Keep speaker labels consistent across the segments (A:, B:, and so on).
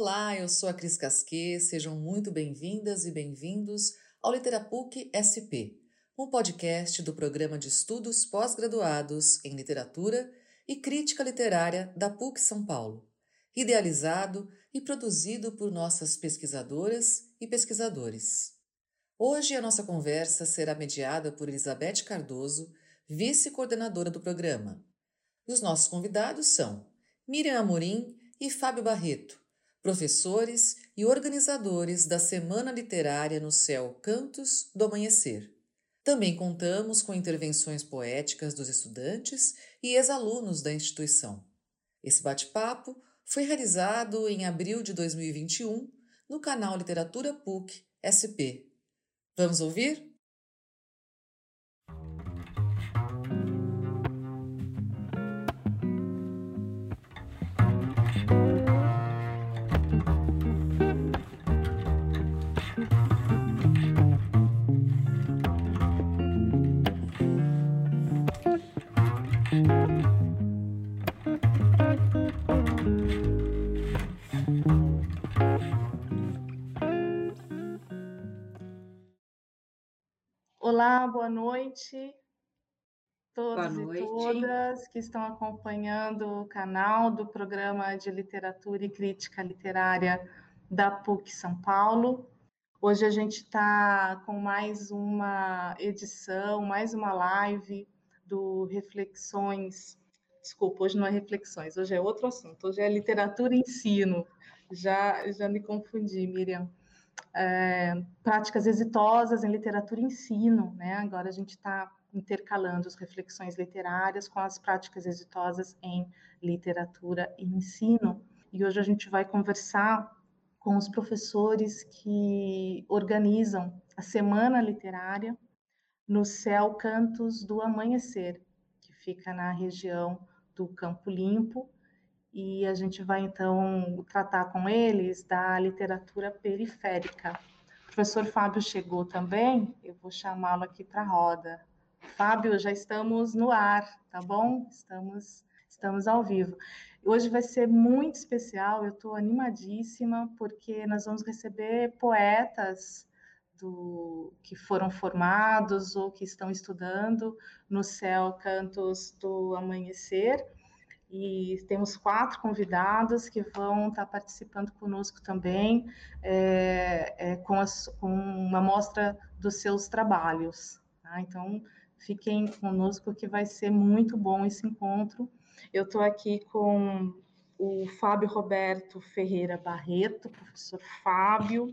A: Olá, eu sou a Cris Casquet, sejam muito bem-vindas e bem-vindos ao Literapuc SP, um podcast do programa de estudos pós-graduados em literatura e crítica literária da PUC São Paulo, idealizado e produzido por nossas pesquisadoras e pesquisadores. Hoje a nossa conversa será mediada por Elizabeth Cardoso, vice-coordenadora do programa. E os nossos convidados são Miriam Amorim e Fábio Barreto, professores e organizadores da Semana Literária no Céu Cantos do Amanhecer. Também contamos com intervenções poéticas dos estudantes e ex-alunos da instituição. Esse bate-papo foi realizado em abril de 2021 no canal Literatura PUC SP. Vamos ouvir?
B: Olá, boa noite. Todos boa noite. e todas que estão acompanhando o canal do programa de literatura e crítica literária da PUC São Paulo. Hoje a gente está com mais uma edição, mais uma live do Reflexões. Desculpa, hoje não é Reflexões, hoje é outro assunto, hoje é literatura e ensino. Já, já me confundi, Miriam é, práticas exitosas em literatura e ensino, né? Agora a gente está intercalando as reflexões literárias com as práticas exitosas em literatura e ensino. E hoje a gente vai conversar com os professores que organizam a Semana Literária no Céu Cantos do Amanhecer, que fica na região do Campo Limpo, e a gente vai então tratar com eles da literatura periférica. O professor Fábio chegou também, eu vou chamá-lo aqui para a roda. Fábio, já estamos no ar, tá bom? Estamos, estamos ao vivo. Hoje vai ser muito especial, eu estou animadíssima, porque nós vamos receber poetas do, que foram formados ou que estão estudando no Céu Cantos do Amanhecer e temos quatro convidados que vão estar participando conosco também é, é, com, as, com, uma mostra dos seus trabalhos. Tá? Então, fiquem conosco que vai ser muito bom esse encontro. Eu estou aqui com o Fábio Roberto Ferreira Barreto, professor Fábio,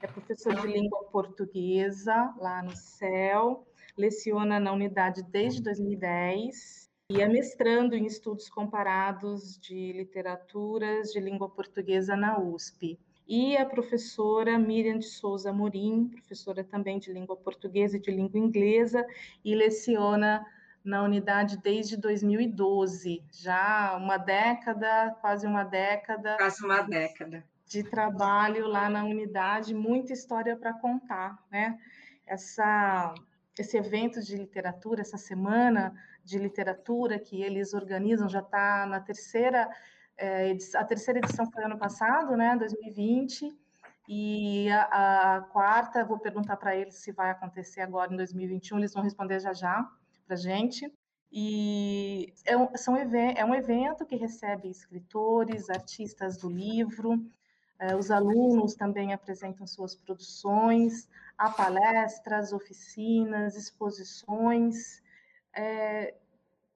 B: é professor de língua portuguesa lá no CEL, leciona na unidade desde 2010 e é mestrando em estudos comparados de literaturas de língua portuguesa na USP. E a professora Miriam de Souza Morim, professora também de língua portuguesa e de língua inglesa, e leciona na unidade desde 2012, já uma década, quase uma década.
C: Quase uma década.
B: De trabalho lá na unidade, muita história para contar, né? Essa, esse evento de literatura, essa semana de literatura que eles organizam, já está na terceira, é, a terceira edição foi ano passado, né, 2020, e a, a quarta, vou perguntar para eles se vai acontecer agora em 2021, eles vão responder já já para gente. E é um, são, é um evento que recebe escritores, artistas do livro, os alunos também apresentam suas produções, há palestras, oficinas, exposições, é,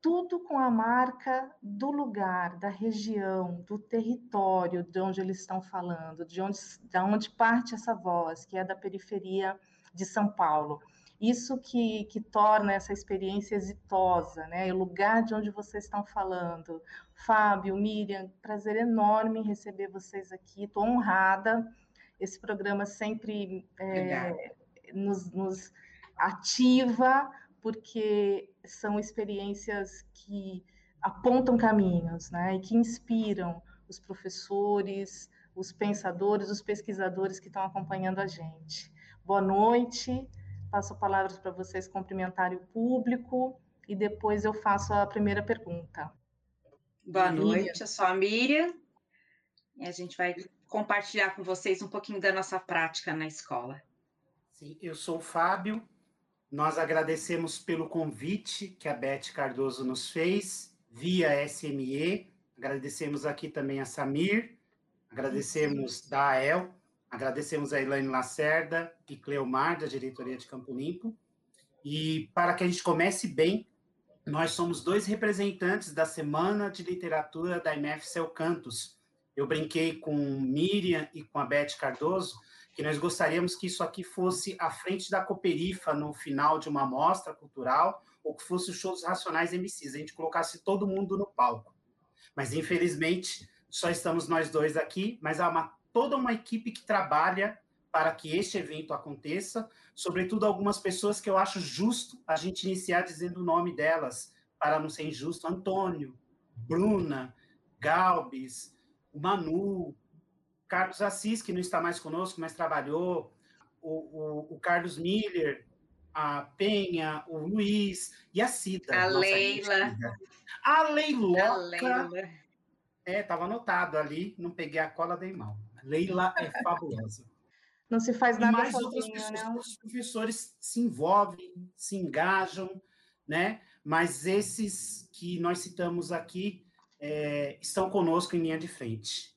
B: tudo com a marca do lugar, da região, do território de onde eles estão falando, de onde, de onde parte essa voz, que é da periferia de São Paulo. Isso que, que torna essa experiência exitosa, né? O lugar de onde vocês estão falando. Fábio, Miriam, prazer enorme em receber vocês aqui. Estou honrada. Esse programa sempre é, nos, nos ativa porque são experiências que apontam caminhos, né, e que inspiram os professores, os pensadores, os pesquisadores que estão acompanhando a gente. Boa noite, passo a palavra para vocês cumprimentarem o público e depois eu faço a primeira pergunta.
C: Boa noite, eu sou a Miriam, e a gente vai compartilhar com vocês um pouquinho da nossa prática na escola.
D: Sim, eu sou o Fábio. Nós agradecemos pelo convite que a Beth Cardoso nos fez via SME. Agradecemos aqui também a Samir, agradecemos da AEL, agradecemos a Elaine Lacerda e Cleomar, da diretoria de Campo Limpo. E para que a gente comece bem, nós somos dois representantes da Semana de Literatura da IMF Céu Cantos. Eu brinquei com Miriam e com a Beth Cardoso que nós gostaríamos que isso aqui fosse à frente da Cooperifa no final de uma mostra cultural, ou que fosse o show dos Racionais MCs, a gente colocasse todo mundo no palco. Mas, infelizmente, só estamos nós dois aqui, mas há uma, toda uma equipe que trabalha para que este evento aconteça, sobretudo algumas pessoas que eu acho justo a gente iniciar dizendo o nome delas, para não ser injusto, Antônio, Bruna, Galbis, o Manu, Carlos Assis, que não está mais conosco, mas trabalhou, o, o, o Carlos Miller, a Penha, o Luiz e a Cida.
C: A Leila.
D: A Leiloca. A Leila. É, estava anotado ali, não peguei a cola, dei mal. Leila é fabulosa.
B: Não se faz nada
D: e mais sozinho, outras pessoas, né? Os professores se envolvem, se engajam, né? Mas esses que nós citamos aqui é, estão conosco em linha de frente.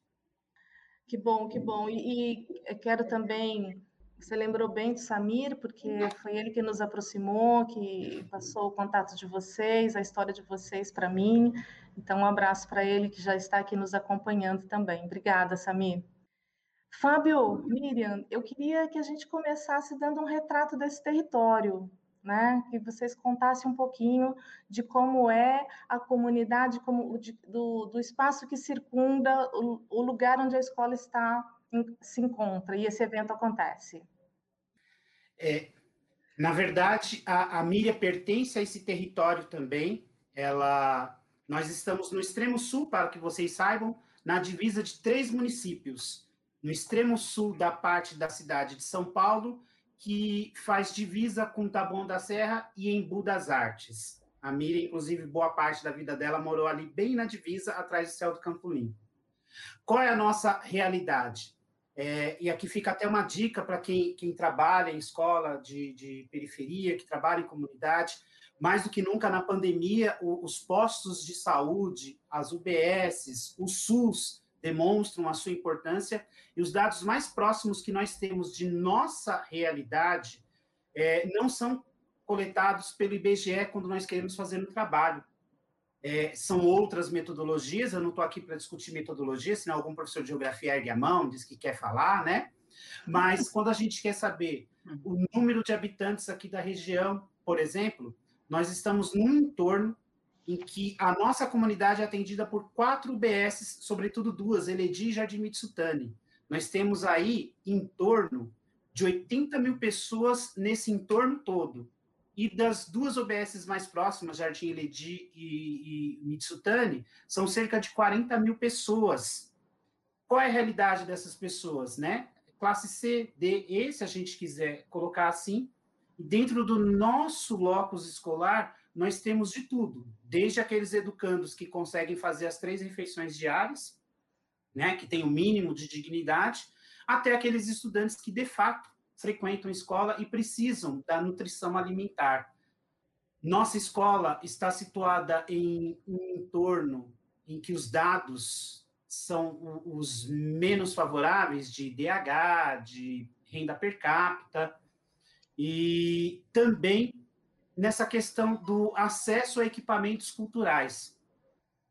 B: Que bom, que bom. E, e quero também. Você lembrou bem do Samir, porque foi ele que nos aproximou, que passou o contato de vocês, a história de vocês para mim. Então, um abraço para ele que já está aqui nos acompanhando também. Obrigada, Samir. Fábio, Miriam, eu queria que a gente começasse dando um retrato desse território, né? Que vocês contassem um pouquinho de como é a comunidade, como de, do, do espaço que circunda o, o lugar onde a escola está se encontra e esse evento acontece.
D: É, na verdade, a, a Miriam pertence a esse território também. Ela, nós estamos no extremo sul, para que vocês saibam, na divisa de três municípios. No extremo sul da parte da cidade de São Paulo, que faz divisa com Taboão da Serra e Embu das Artes. A Miriam, inclusive, boa parte da vida dela morou ali bem na divisa, atrás do céu do Campo Limpo. Qual é a nossa realidade? É, e aqui fica até uma dica para quem, quem trabalha em escola de, de, periferia, que trabalha em comunidade. Mais do que nunca na pandemia, o, os postos de saúde, as UBSs, o SUS, demonstram a sua importância, e os dados mais próximos que nós temos de nossa realidade é, não são coletados pelo IBGE quando nós queremos fazer um trabalho. É, são outras metodologias, eu não estou aqui para discutir metodologia, senão algum professor de geografia ergue a mão, diz que quer falar, né? Mas quando a gente quer saber o número de habitantes aqui da região, por exemplo, nós estamos num entorno em que a nossa comunidade é atendida por quatro UBS, sobretudo duas, Eledi e Jardim Mitsutani. Nós temos aí em torno de 80 mil pessoas nesse entorno todo. E das duas UBSs mais próximas, Jardim Eledi e, e Mitsutani, são cerca de 40 mil pessoas. Qual é a realidade dessas pessoas, né? Classe C, D, E, se a gente quiser colocar assim. Dentro do nosso locus escolar, nós temos de tudo, desde aqueles educandos que conseguem fazer as três refeições diárias, né, que tem o um mínimo de dignidade, até aqueles estudantes que de fato frequentam escola e precisam da nutrição alimentar. Nossa escola está situada em um entorno em que os dados são os menos favoráveis de DH, de renda per capita, e também nessa questão do acesso a equipamentos culturais.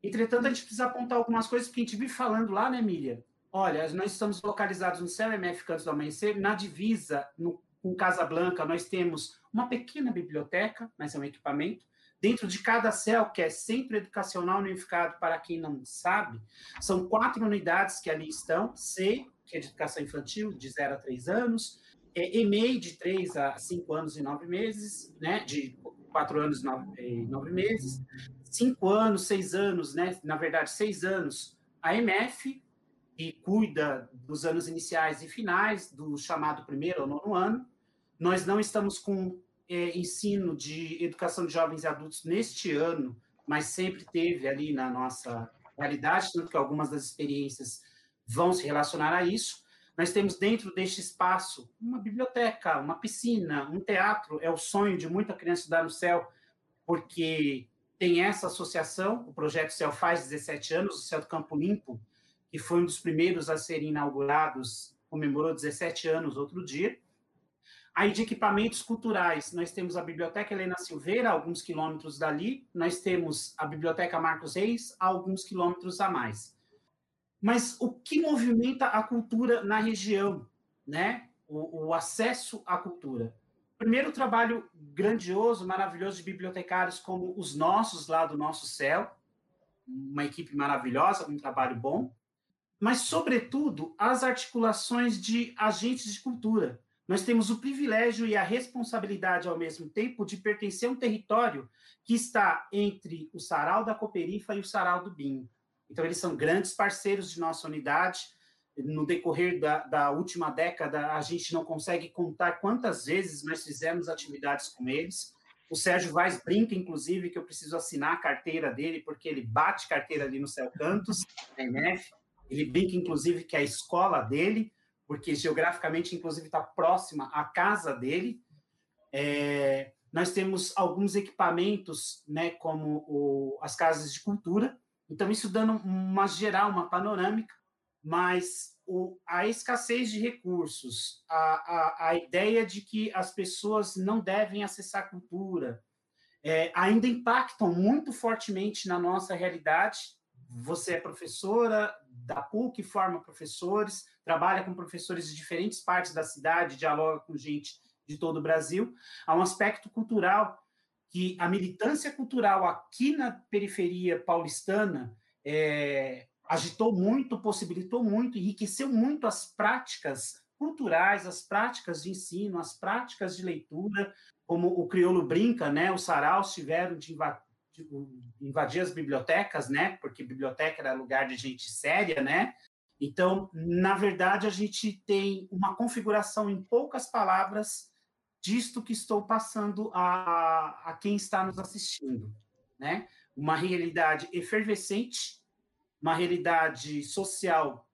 D: Entretanto, a gente precisa apontar algumas coisas que a gente vive falando lá, né, Miriam? Olha, nós estamos localizados no CLMF Cantos do Amanhecer, na divisa no, com Casa Blanca, nós temos uma pequena biblioteca, mas é um equipamento. Dentro de cada CEL, que é Centro Educacional Unificado, para quem não sabe, são quatro unidades que ali estão: C, que é de educação infantil, de 0 a 3 anos, é, EMEI de 3 a 5 anos e 9 meses, né, de 4 anos e 9, meses, 5 anos, 6 anos, né, na verdade, 6 anos, a MF, que cuida dos anos iniciais e finais, do chamado primeiro ou nono ano. Nós não estamos com é, ensino de educação de jovens e adultos neste ano, mas sempre teve ali na nossa realidade, tanto que algumas das experiências vão se relacionar a isso. Nós temos dentro deste espaço uma biblioteca, uma piscina, um teatro. É o sonho de muita criança estudar no céu, porque tem essa associação. O projeto Céu faz 17 anos, o Céu do Campo Limpo, que foi um dos primeiros a serem inaugurados, comemorou 17 anos outro dia. Aí de equipamentos culturais, nós temos a Biblioteca Helena Silveira, alguns quilômetros dali, nós temos a Biblioteca Marcos Reis, alguns quilômetros a mais. Mas o que movimenta a cultura na região, né? O, o acesso à cultura. Primeiro, o trabalho grandioso, maravilhoso de bibliotecários como os nossos lá do Nosso Céu, uma equipe maravilhosa, um trabalho bom, mas, sobretudo, as articulações de agentes de cultura, nós temos o privilégio e a responsabilidade, ao mesmo tempo, de pertencer a um território que está entre o Sarau da Coperifa e o Sarau do Binho. Então, eles são grandes parceiros de nossa unidade. No decorrer da, da última década, a gente não consegue contar quantas vezes nós fizemos atividades com eles. O Sérgio Vaz brinca, inclusive, que eu preciso assinar a carteira dele, porque ele bate carteira ali no Céu Cantos, na MF. Ele brinca, inclusive, que é a escola dele porque geograficamente, inclusive, está próxima à casa dele. É, nós temos alguns equipamentos, né, como o, as casas de cultura. Então, isso dando uma geral, uma panorâmica, mas o, a escassez de recursos, a, a, a, ideia de que as pessoas não devem acessar cultura, é, ainda impactam muito fortemente na nossa realidade. Você é professora da PUC, forma professores, trabalha com professores de diferentes partes da cidade, dialoga com gente de todo o Brasil. Há um aspecto cultural que a militância cultural aqui na periferia paulistana é, agitou muito, possibilitou muito, enriqueceu muito as práticas culturais, as práticas de ensino, as práticas de leitura, como o crioulo brinca, né? Os saraus tiveram de invadir as bibliotecas, né? Porque biblioteca era lugar de gente séria, né? Então, na verdade, a gente tem uma configuração em poucas palavras disto que estou passando a, a quem está nos assistindo, né? Uma realidade efervescente, uma realidade social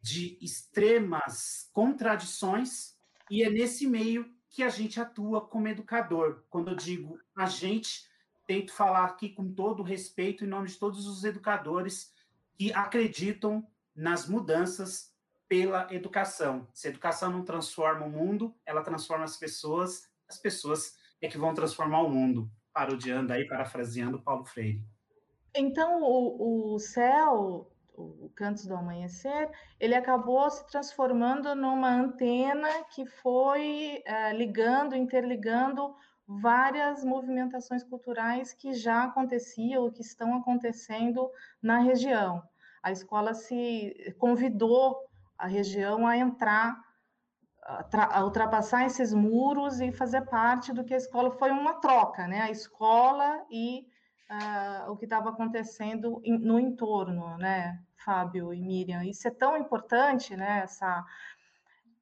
D: de extremas contradições, e é nesse meio que a gente atua como educador. Quando eu digo a gente, tento falar aqui com todo respeito em nome de todos os educadores que acreditam nas mudanças pela educação. Se a educação não transforma o mundo, ela transforma as pessoas, as pessoas é que vão transformar o mundo. Parodiando aí, parafraseando Paulo Freire.
B: Então, o, o céu, o Cantos do Amanhecer, ele acabou se transformando numa antena que foi é, ligando, interligando várias movimentações culturais que já aconteciam, que estão acontecendo na região a escola se convidou a região a entrar, a, ultrapassar esses muros e fazer parte do que a escola foi uma troca, né? A escola e uh, o que estava acontecendo no entorno, né? Fábio e Miriam, isso é tão importante, né? Essa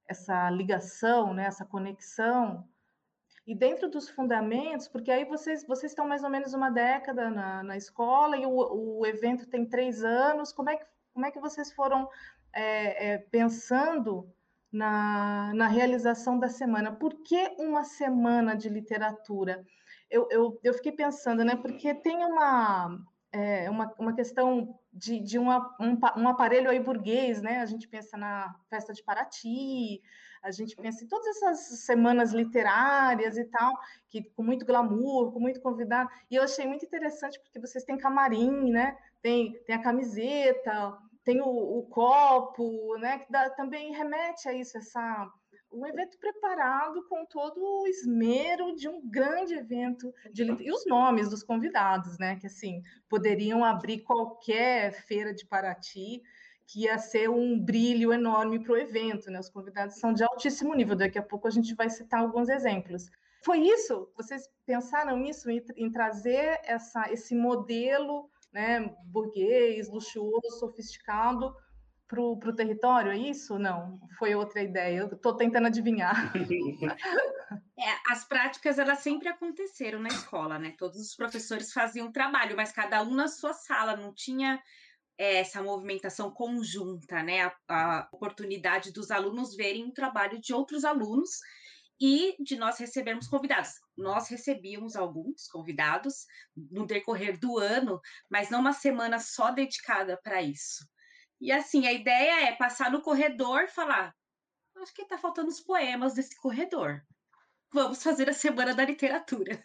B: essa ligação, né? Essa conexão e dentro dos fundamentos, porque aí vocês, vocês estão mais ou menos uma década na, na escola e o, o evento tem três anos, como é que, como é que vocês foram é, é, pensando na, na realização da semana? Por que uma semana de literatura? Eu, eu, eu fiquei pensando, né? Porque tem uma, é, uma, uma questão de, de uma, um, um aparelho aí burguês, né? A gente pensa na festa de Paraty, a gente pensa em todas essas semanas literárias e tal, que com muito glamour, com muito convidado. E eu achei muito interessante porque vocês têm camarim, né? Tem, tem a camiseta, tem o, o copo, né? Que dá, também remete a isso, essa um evento preparado com todo o esmero de um grande evento de e os nomes dos convidados, né? Que assim poderiam abrir qualquer feira de Paraty que ia ser um brilho enorme para o evento, né? Os convidados são de altíssimo nível, daqui a pouco a gente vai citar alguns exemplos. Foi isso? Vocês pensaram nisso, em, em trazer essa, esse modelo né, burguês, luxuoso, sofisticado para o território, é isso? Não, foi outra ideia, eu estou tentando adivinhar.
C: É, as práticas, elas sempre aconteceram na escola, né? Todos os professores faziam trabalho, mas cada um na sua sala, não tinha é essa movimentação conjunta, né? A, a oportunidade dos alunos verem o trabalho de outros alunos e de nós recebermos convidados. Nós recebíamos alguns convidados no decorrer do ano, mas não uma semana só dedicada para isso. E assim, a ideia é passar no corredor falar: acho que está faltando os poemas desse corredor. Vamos fazer a Semana da Literatura.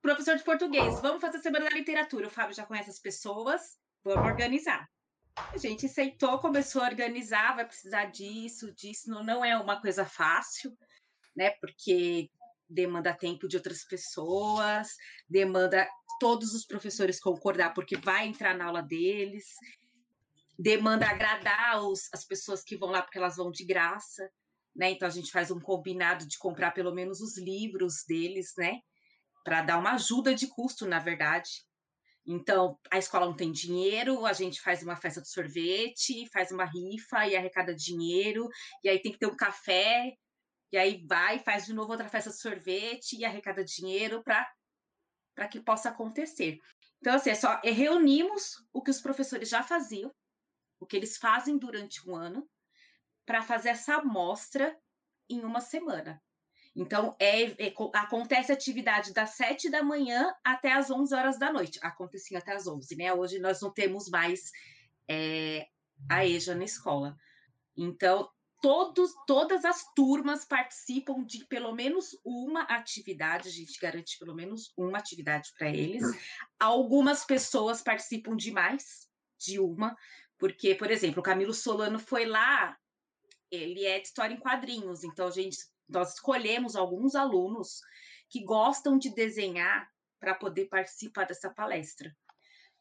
C: Professor de português, vamos fazer a Semana da Literatura. O Fábio já conhece as pessoas, vamos organizar. A gente aceitou, começou a organizar, vai precisar disso, disso. Não, não é uma coisa fácil, né? Porque demanda tempo de outras pessoas, demanda todos os professores concordar, porque vai entrar na aula deles, demanda agradar os, as pessoas que vão lá, porque elas vão de graça, né? Então a gente faz um combinado de comprar pelo menos os livros deles, né? Para dar uma ajuda de custo, na verdade. Então, a escola não tem dinheiro, a gente faz uma festa de sorvete, faz uma rifa e arrecada dinheiro, e aí tem que ter um café, e aí vai, faz de novo outra festa de sorvete e arrecada dinheiro para que possa acontecer. Então, assim, é só é, reunimos o que os professores já faziam, o que eles fazem durante um ano, para fazer essa amostra em uma semana. Então, é, é, acontece a atividade das sete da manhã até as onze horas da noite. Acontecia até as onze, né? Hoje nós não temos mais é, a EJA na escola. Então, todos, todas as turmas participam de pelo menos uma atividade, a gente garante pelo menos uma atividade para eles. Algumas pessoas participam de mais de uma, porque, por exemplo, o Camilo Solano foi lá, ele é de história em quadrinhos, então a gente nós escolhemos alguns alunos que gostam de desenhar para poder participar dessa palestra.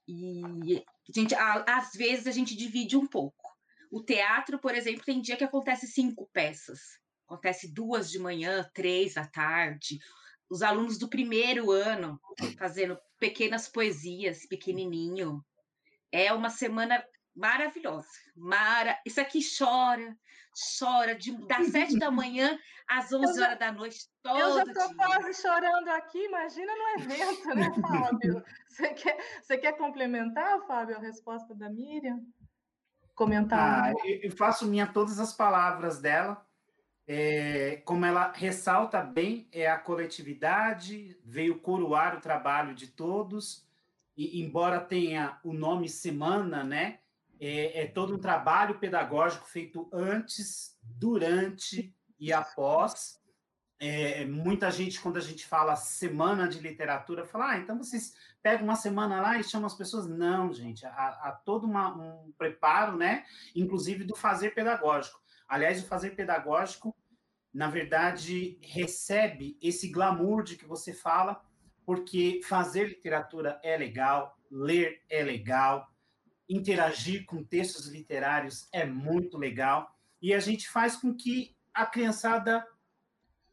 C: E gente, às vezes a gente divide um pouco. O teatro, por exemplo, tem dia que acontece cinco peças. Acontece duas de manhã, três à tarde. Os alunos do primeiro ano fazendo pequenas poesias, pequenininho. É uma semana maravilhosa. Mara... Isso aqui chora, chora, de, das sete da manhã às onze horas da noite, todo
B: Eu já estou quase chorando aqui, imagina no evento, né, Fábio? Você quer, você quer complementar, Fábio, a resposta da Miriam? Comentar?
D: Ah, eu faço minha todas as palavras dela. É, como ela ressalta bem, é a coletividade, veio coroar o trabalho de todos, e embora tenha o nome semana, né, é, é, todo um trabalho pedagógico feito antes, durante e após. É, muita gente, quando a gente fala semana de literatura, fala, ah, então vocês pegam uma semana lá e chamam as pessoas. Não, gente, há, há todo uma, um preparo, né? Inclusive do fazer pedagógico. Aliás, o fazer pedagógico, na verdade, recebe esse glamour de que você fala, porque fazer literatura é legal, ler é legal, interagir com textos literários é muito legal e a gente faz com que a criançada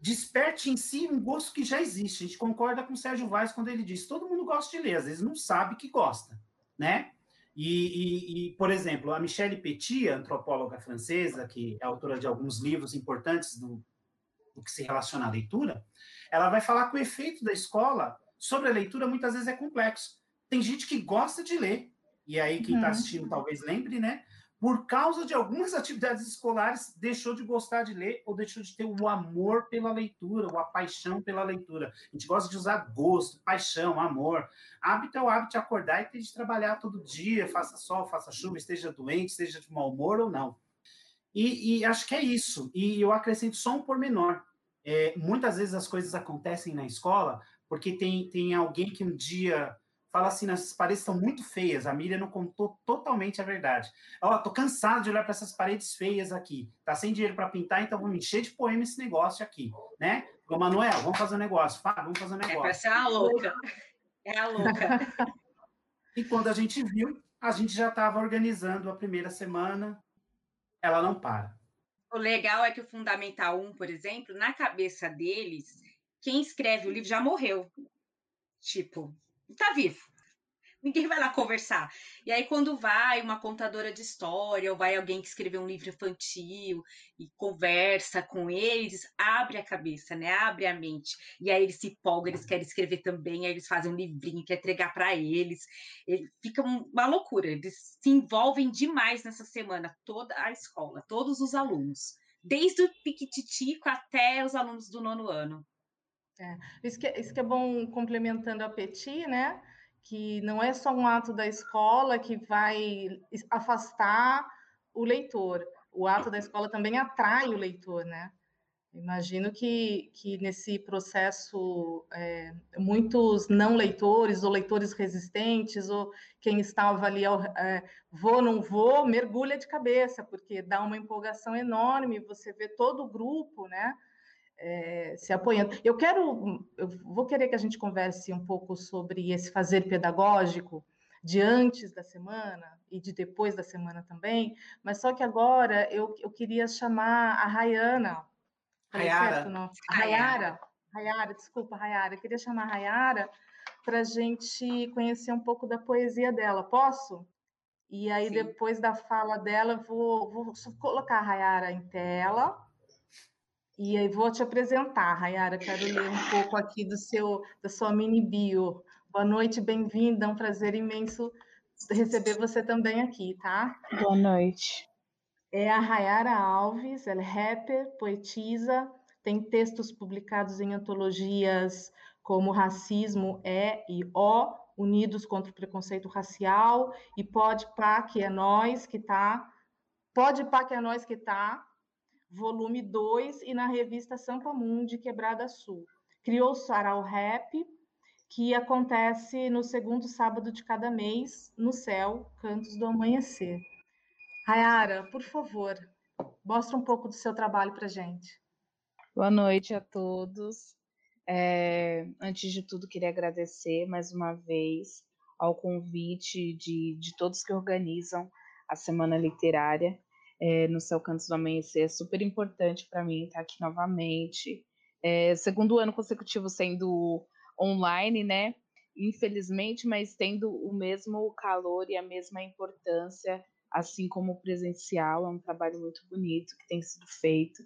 D: desperte em si um gosto que já existe. A gente concorda com o Sérgio Vaz quando ele diz: todo mundo gosta de ler, às vezes não sabe que gosta, né? E, e, e, por exemplo, a Michelle Petit, antropóloga francesa, que é autora de alguns livros importantes do, do que se relaciona à leitura, ela vai falar que o efeito da escola sobre a leitura muitas vezes é complexo. Tem gente que gosta de ler, e aí quem está uhum. assistindo talvez lembre, né? Por causa de algumas atividades escolares, deixou de gostar de ler ou deixou de ter o amor pela leitura, ou a paixão pela leitura. A gente gosta de usar gosto, paixão, amor. Hábito é o hábito de acordar e ter de trabalhar todo dia, faça sol, faça chuva, esteja doente, esteja de mau humor ou não. E, e acho que é isso. E eu acrescento só um pormenor. É, muitas vezes as coisas acontecem na escola porque tem, tem alguém que um dia fala assim, essas paredes estão muito feias. A Miriam não contou totalmente a verdade. Ó, tô cansado de olhar para essas paredes feias aqui. Tá sem dinheiro para pintar, então vou me encher de poema esse negócio aqui, né? Ô, Manuel, vamos fazer um negócio. Fá, vamos fazer um negócio. É
C: para ser a louca. É a louca.
D: e quando a gente viu, a gente já estava organizando a primeira semana. Ela não para.
C: O legal é que o Fundamental 1, por exemplo, na cabeça deles, quem escreve o livro já morreu. Tipo, está vivo. ninguém vai lá conversar. E aí, quando vai uma contadora de história, ou vai alguém que escreveu um livro infantil e conversa com eles, abre a cabeça, né? Abre a mente. E aí eles se empolgam, eles querem escrever também, aí eles fazem um livrinho, quer entregar para eles. Ele, fica uma loucura. Eles se envolvem demais nessa semana, toda a escola, todos os alunos. Desde o piquititico até os alunos do nono ano.
B: É, isso, que, é, isso que é bom complementando a Petit, né? que não é só um ato da escola que vai afastar o leitor. O ato da escola também atrai o leitor, né? Imagino que, que nesse processo, é, muitos não leitores ou leitores resistentes, ou quem estava ali, é, vou, não vou, mergulha de cabeça, porque dá uma empolgação enorme, você vê todo o grupo, né? É, se apoiando. Eu quero, eu vou querer que a gente converse um pouco sobre esse fazer pedagógico de antes da semana e de depois da semana também, mas só que agora eu, eu queria chamar a Rayana.
D: Rayara.
B: Rayara. Rayara, desculpa, Rayara. Eu queria chamar a Rayara para a gente conhecer um pouco da poesia dela. Posso? E aí, Sim. depois da fala dela, vou, vou colocar a Rayara em tela e aí vou te apresentar, Rayara, quero ler um pouco aqui do seu da sua mini bio. Boa noite, bem-vinda, é um prazer imenso receber você também aqui, tá?
E: Boa noite.
B: É a Rayara Alves, ela é rapper, poetisa, tem textos publicados em antologias como Racismo é e O, Unidos contra o Preconceito Racial, e Pode Pá, que é nós que tá, Pode Pá, que é nós que tá, volume 2, e na revista Sampa Mundi, Quebrada Sul. Criou o Sarau Rap, que acontece no segundo sábado de cada mês, no céu, Cantos do Amanhecer. Rayara, por favor, mostra um pouco do seu trabalho para gente.
E: Boa noite a todos. É, antes de tudo, queria agradecer mais uma vez ao convite de, de todos que organizam a Semana Literária é, no Céu Cantos do Amanhecer. É super importante para mim estar aqui novamente. É, segundo ano consecutivo sendo online, né? Infelizmente, mas tendo o mesmo calor e a mesma importância, assim como o presencial. É um trabalho muito bonito que tem sido feito.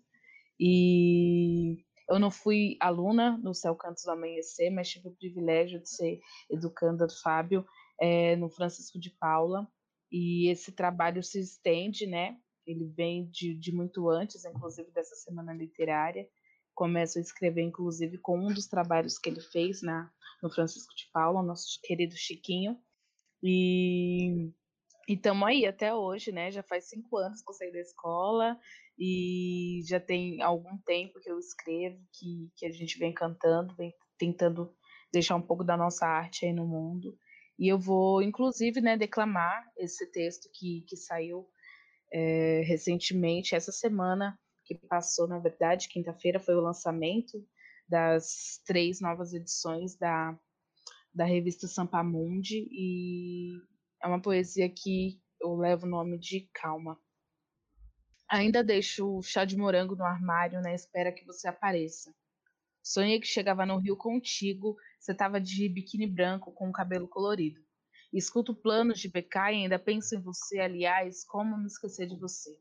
E: E eu não fui aluna no Céu Cantos do Amanhecer, mas tive o privilégio de ser educanda do Fábio é, no Francisco de Paula. E esse trabalho se estende, né, ele vem de, de muito antes, inclusive dessa semana literária. Começa a escrever, inclusive, com um dos trabalhos que ele fez na, no Francisco de Paula, nosso querido Chiquinho. E estamos aí até hoje, né? Já faz cinco anos que eu saí da escola e já tem algum tempo que eu escrevo, que, que a gente vem cantando, vem tentando deixar um pouco da nossa arte aí no mundo. E eu vou, inclusive, né, declamar esse texto que, que saiu é, recentemente, essa semana que passou, na verdade, quinta-feira, foi o lançamento das três novas edições da, da revista Sampamundi, e é uma poesia que eu levo o nome de Calma. Ainda deixo o chá de morango no armário na espera que você apareça. Sonhei que chegava no Rio contigo, você estava de biquíni branco com o cabelo colorido. Escuto planos de pecar e ainda penso em você, aliás, como me esquecer de você.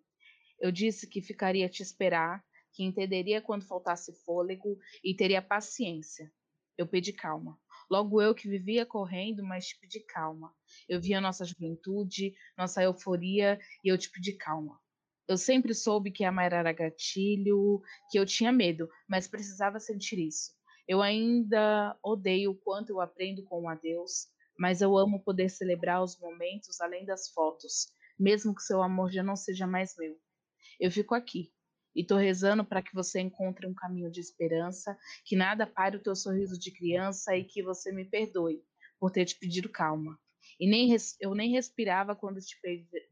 E: Eu disse que ficaria te esperar, que entenderia quando faltasse fôlego e teria paciência. Eu pedi calma. Logo eu que vivia correndo, mas te pedi calma. Eu via nossa juventude, nossa euforia e eu te pedi calma. Eu sempre soube que amar era gatilho, que eu tinha medo, mas precisava sentir isso. Eu ainda odeio o quanto eu aprendo com o adeus, mas eu amo poder celebrar os momentos além das fotos, mesmo que seu amor já não seja mais meu. Eu fico aqui e tô rezando para que você encontre um caminho de esperança, que nada pare o teu sorriso de criança e que você me perdoe por ter te pedido calma. E nem eu nem respirava quando te,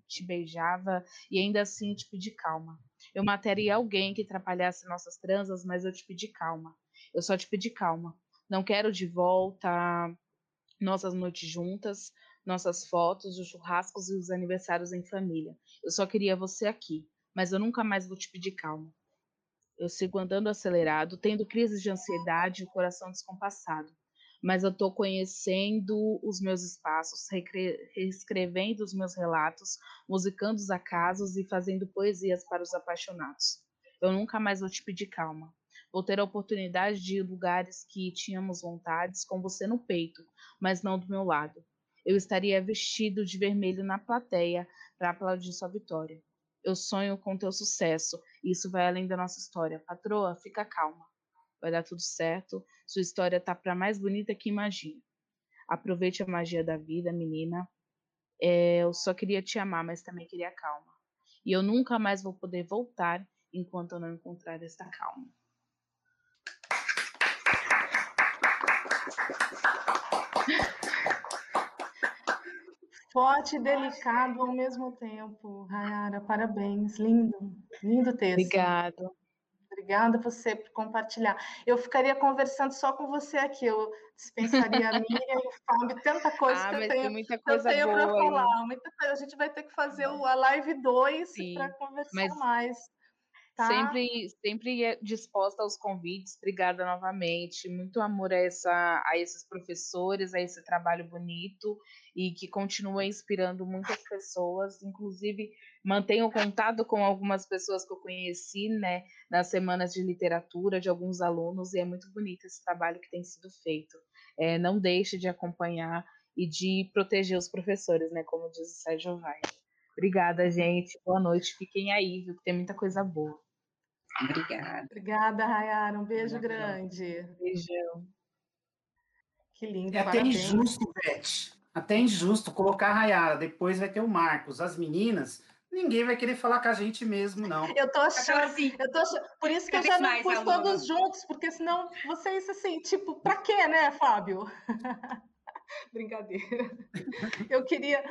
E: te beijava e ainda assim te pedi calma. Eu mataria alguém que atrapalhasse nossas transas, mas eu te pedi calma. Eu só te pedi calma. Não quero de volta nossas noites juntas, nossas fotos, os churrascos e os aniversários em família. Eu só queria você aqui, mas eu nunca mais vou te pedir calma. Eu sigo andando acelerado, tendo crises de ansiedade e o coração descompassado. mas eu estou conhecendo os meus espaços, reescrevendo os meus relatos, musicando os acasos e fazendo poesias para os apaixonados. Eu nunca mais vou te pedir calma. Vou ter a oportunidade de ir lugares que tínhamos vontades com você no peito, mas não do meu lado. Eu estaria vestido de vermelho na plateia para aplaudir sua vitória. Eu sonho com teu sucesso, isso vai além da nossa história. Patroa, fica calma vai dar tudo certo. Sua história tá para mais bonita que imagina. Aproveite a magia da vida, menina. É, eu só queria te amar, mas também queria calma. E eu nunca mais vou poder voltar enquanto eu não encontrar esta calma.
B: Forte e delicado ao mesmo tempo. Rayara, parabéns. Lindo, lindo texto.
E: Obrigado.
B: Obrigada você por compartilhar. Eu ficaria conversando só com você aqui. Eu dispensaria a Miriam e o Fábio, tanta coisa ah, que eu tenho,
E: muita coisa eu tenho
B: para falar. Muita coisa. A gente vai ter que fazer a live 2 para conversar mas... mais.
E: Tá? Sempre, sempre disposta aos convites. Obrigada novamente. Muito amor a, essa, a esses professores, a esse trabalho bonito e que continua inspirando muitas pessoas. Inclusive, mantenho contato com algumas pessoas que eu conheci, né, nas semanas de literatura de alguns alunos e é muito bonito esse trabalho que tem sido feito. É, não deixe de acompanhar e de proteger os professores, né, como diz o Sérgio Vai. Obrigada, gente. Boa noite. Fiquem aí, viu? Que tem muita coisa boa.
C: Obrigada.
B: Obrigada, Rayara. Um beijo grande.
E: Beijão.
B: Que lindo.
D: É até injusto, Beth. Até injusto colocar a Rayara. Depois vai ter o Marcos. As meninas, ninguém vai querer falar com a gente mesmo, não.
B: Eu tô achando, assim, eu tô achando, por isso que eu já não pus todos juntos, porque senão vocês assim, tipo, para quê, né, Fábio? Brincadeira. Eu queria,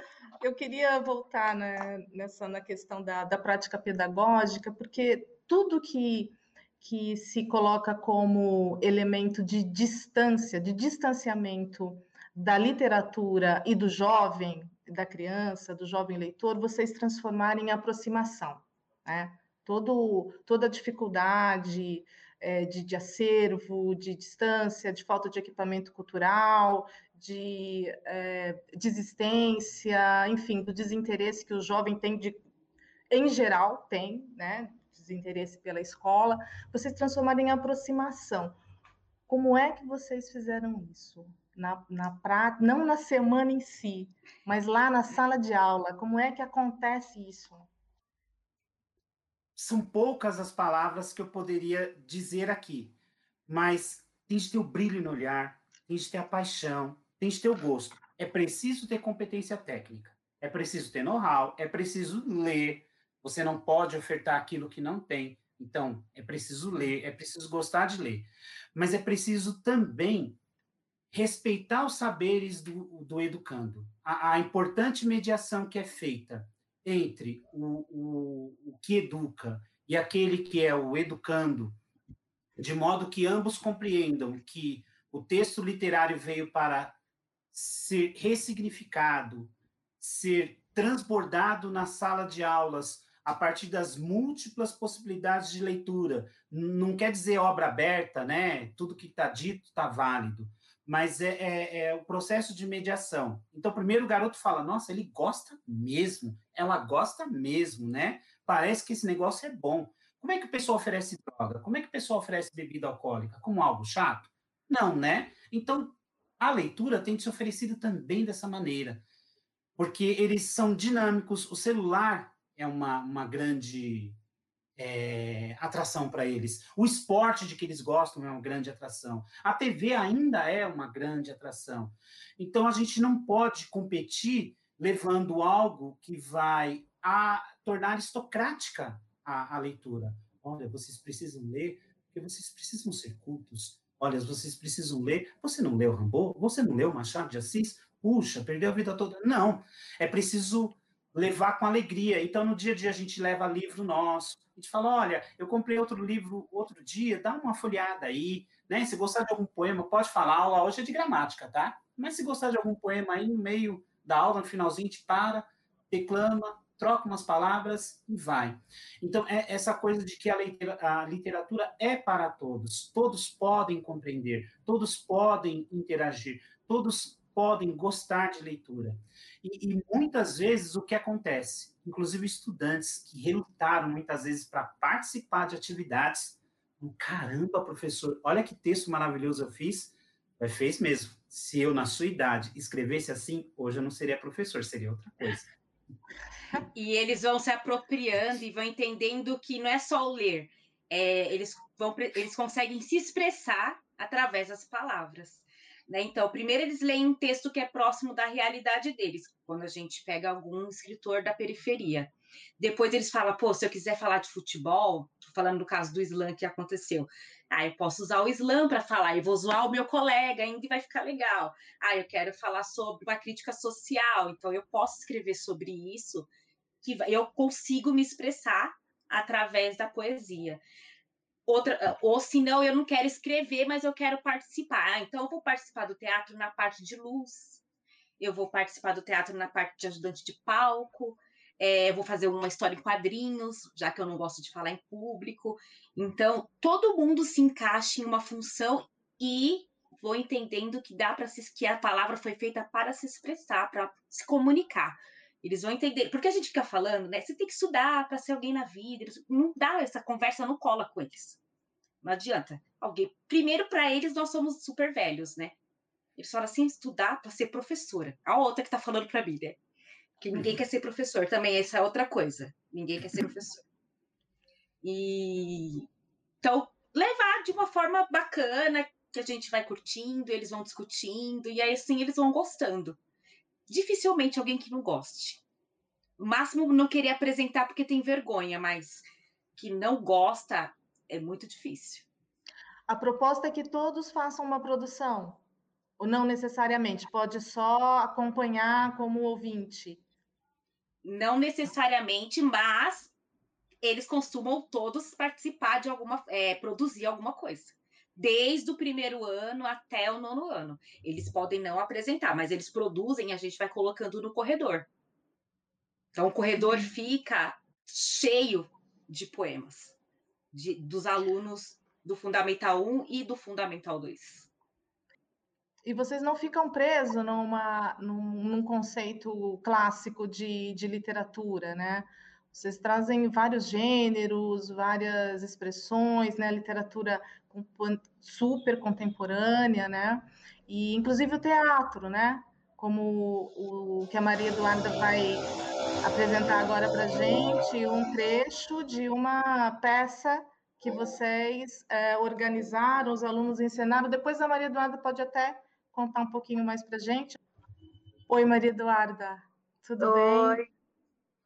B: eu queria voltar né, nessa na questão da, da prática pedagógica, porque tudo que, que se coloca como elemento de distância, de distanciamento da literatura e do jovem, da criança, do jovem leitor, vocês transformarem em aproximação. Né? Todo, toda a dificuldade é, de, de acervo, de distância, de falta de equipamento cultural, de é, desistência, enfim, do desinteresse que o jovem tem de, em geral, tem, né, desinteresse pela escola, vocês transformarem em aproximação. Como é que vocês fizeram isso? Na, na pra, não na semana em si, mas lá na sala de aula, como é que acontece isso?
D: São poucas as palavras que eu poderia dizer aqui, mas tem de ter o brilho no olhar, tem de ter a paixão, tem de ter o gosto. É preciso ter competência técnica, é preciso ter know-how, é preciso ler, você não pode ofertar aquilo que não tem. Então, é preciso ler, é preciso gostar de ler. Mas é preciso também respeitar os saberes do, do educando. A, a importante mediação que é feita entre o, o, o que educa e aquele que é o educando, de modo que ambos compreendam que o texto literário veio para ser ressignificado, ser transbordado na sala de aulas a partir das múltiplas possibilidades de leitura. Não quer dizer obra aberta, né? Tudo que está dito está válido, mas é, é, é, o processo de mediação. Então, primeiro o garoto fala: Nossa, ele gosta mesmo, ela gosta mesmo, né? Parece que esse negócio é bom. Como é que o pessoal oferece droga? Como é que o pessoal oferece bebida alcoólica? Como algo chato? Não, né? Então, a leitura tem que ser oferecida também dessa maneira, porque eles são dinâmicos. O celular é uma, uma grande é, atração para eles. O esporte de que eles gostam é uma grande atração. A TV ainda é uma grande atração. Então, a gente não pode competir levando algo que vai a tornar aristocrática a, a leitura. Olha, vocês precisam ler, porque vocês precisam ser cultos. Olha, vocês precisam ler. Você não leu Rambo? Você não leu Machado de Assis? Puxa, perdeu a vida toda. Não, é preciso levar com alegria. Então, no dia a dia, a gente leva livro nosso. A gente fala: olha, eu comprei outro livro outro dia, dá uma folhada aí. Né? Se gostar de algum poema, pode falar. Aula hoje é de gramática, tá? Mas se gostar de algum poema aí no meio da aula, no finalzinho, gente para, declama, troca umas palavras e vai. Então, é essa coisa de que a literatura é para todos, todos podem compreender, todos podem interagir, todos podem gostar de leitura. E, e muitas vezes o que acontece, inclusive estudantes que relutaram muitas vezes para participar de atividades, caramba, professor, olha que texto maravilhoso eu fiz, é, fez mesmo. Se eu, na sua idade, escrevesse assim, hoje eu não seria professor, seria outra coisa.
C: E eles vão se apropriando e vão entendendo que não é só o ler, é, eles, vão, eles conseguem se expressar através das palavras. Né? Então, primeiro eles leem um texto que é próximo da realidade deles, quando a gente pega algum escritor da periferia. Depois eles falam, pô, se eu quiser falar de futebol, falando do caso do slam que aconteceu, ah, eu posso usar o slam para falar, e vou zoar o meu colega ainda vai ficar legal. Ah, eu quero falar sobre uma crítica social, então eu posso escrever sobre isso, que eu consigo me expressar através da poesia. Outra, ah, ou se não, eu não quero escrever, mas eu quero participar. Ah, então eu vou participar do teatro na parte de luz, eu vou participar do teatro na parte de ajudante de palco, é, vou fazer uma história em quadrinhos, já que eu não gosto de falar em público. Então, todo mundo se encaixa em uma função e vou entendendo que dá para que a palavra foi feita para se expressar, para se comunicar. Eles vão entender, porque a gente fica falando, né? Você tem que estudar para ser alguém na vida. Eles, não dá essa conversa, não cola com eles. Não adianta. Alguém, primeiro para eles nós somos super velhos, né? Eles falam assim, estudar para ser professora. A outra que está falando para mim, né? Que ninguém quer ser professor. Também essa é outra coisa. Ninguém quer ser professor. E então levar de uma forma bacana que a gente vai curtindo, eles vão discutindo e aí assim eles vão gostando. Dificilmente alguém que não goste. O máximo não querer apresentar porque tem vergonha, mas que não gosta é muito difícil.
B: A proposta é que todos façam uma produção, ou não necessariamente, pode só acompanhar como ouvinte.
C: Não necessariamente, mas eles costumam todos participar de alguma, é, produzir alguma coisa. Desde o primeiro ano até o nono ano. Eles podem não apresentar, mas eles produzem, a gente vai colocando no corredor. Então, o corredor uhum. fica cheio de poemas de, dos alunos do Fundamental 1 e do Fundamental 2
B: e vocês não ficam presos numa, num, num conceito clássico de, de literatura, né? Vocês trazem vários gêneros, várias expressões, né? Literatura super contemporânea, né? E inclusive o teatro, né? Como o, que a Maria Eduarda vai apresentar agora para gente, um trecho de uma peça que vocês é, organizaram, os alunos ensinaram. Depois a Maria Eduarda pode até contar um pouquinho mais para gente? Oi, Maria Eduarda, tudo Oi. bem?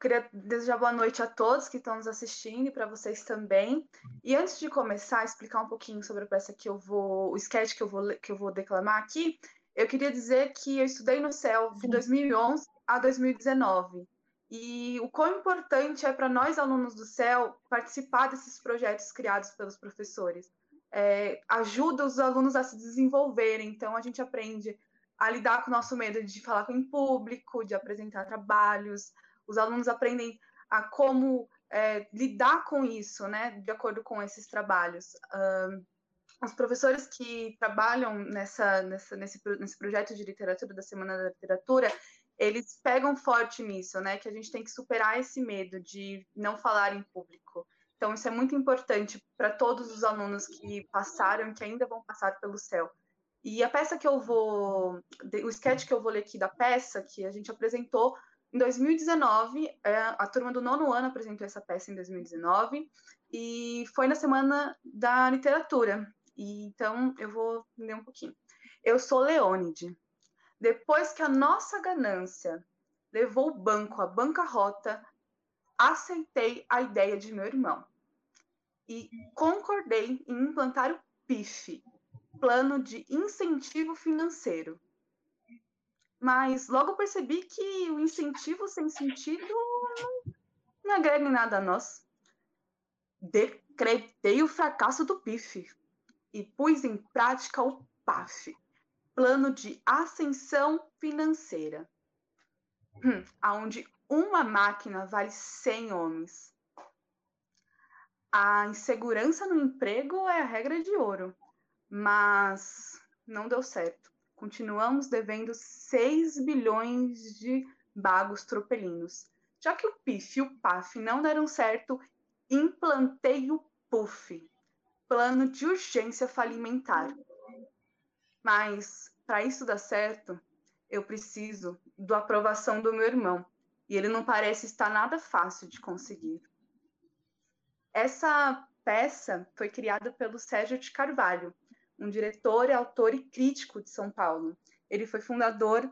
F: Queria desejar boa noite a todos que estão nos assistindo e para vocês também. E antes de começar a explicar um pouquinho sobre a peça que eu vou, o sketch que eu vou, que eu vou declamar aqui, eu queria dizer que eu estudei no CEL de 2011 a 2019. E o quão importante é para nós, alunos do CEL, participar desses projetos criados pelos professores é, ajuda os alunos a se desenvolverem. Então, a gente aprende a lidar com o nosso medo de falar em público, de apresentar trabalhos. Os alunos aprendem a como é, lidar com isso, né, de acordo com esses trabalhos. Os professores que trabalham nessa, nessa, nesse, nesse projeto de literatura da Semana da Literatura, eles pegam forte nisso, né, que a gente tem que superar esse medo de não falar em público. Então, isso é muito importante para todos os alunos que passaram e que ainda vão passar pelo céu. E a peça que eu vou, o sketch que eu vou ler aqui da peça, que a gente apresentou em 2019, é, a turma do nono ano apresentou essa peça em 2019, e foi na Semana da Literatura. E, então, eu vou ler um pouquinho. Eu sou Leônide. Depois que a nossa ganância levou o banco à bancarrota, aceitei a ideia de meu irmão e concordei em implantar o PIF, Plano de Incentivo Financeiro. Mas logo percebi que o incentivo sem sentido não, agrega em nada a nós. Decretei o fracasso do PIF e pus em prática o PAF, Plano de Ascensão Financeira, hum, onde uma máquina vale 100 homens. A insegurança no emprego é a regra de ouro, mas não deu certo. Continuamos devendo 6 bilhões de bagos tropelinos. Já que o PIF e o PAF não deram certo, implantei o PUF, Plano de Urgência Falimentar. Mas, para isso dar certo, eu preciso da aprovação do meu irmão, e ele não parece estar nada fácil de conseguir. Essa peça foi criada pelo Sérgio de Carvalho, um diretor, autor e crítico de São Paulo. Ele foi fundador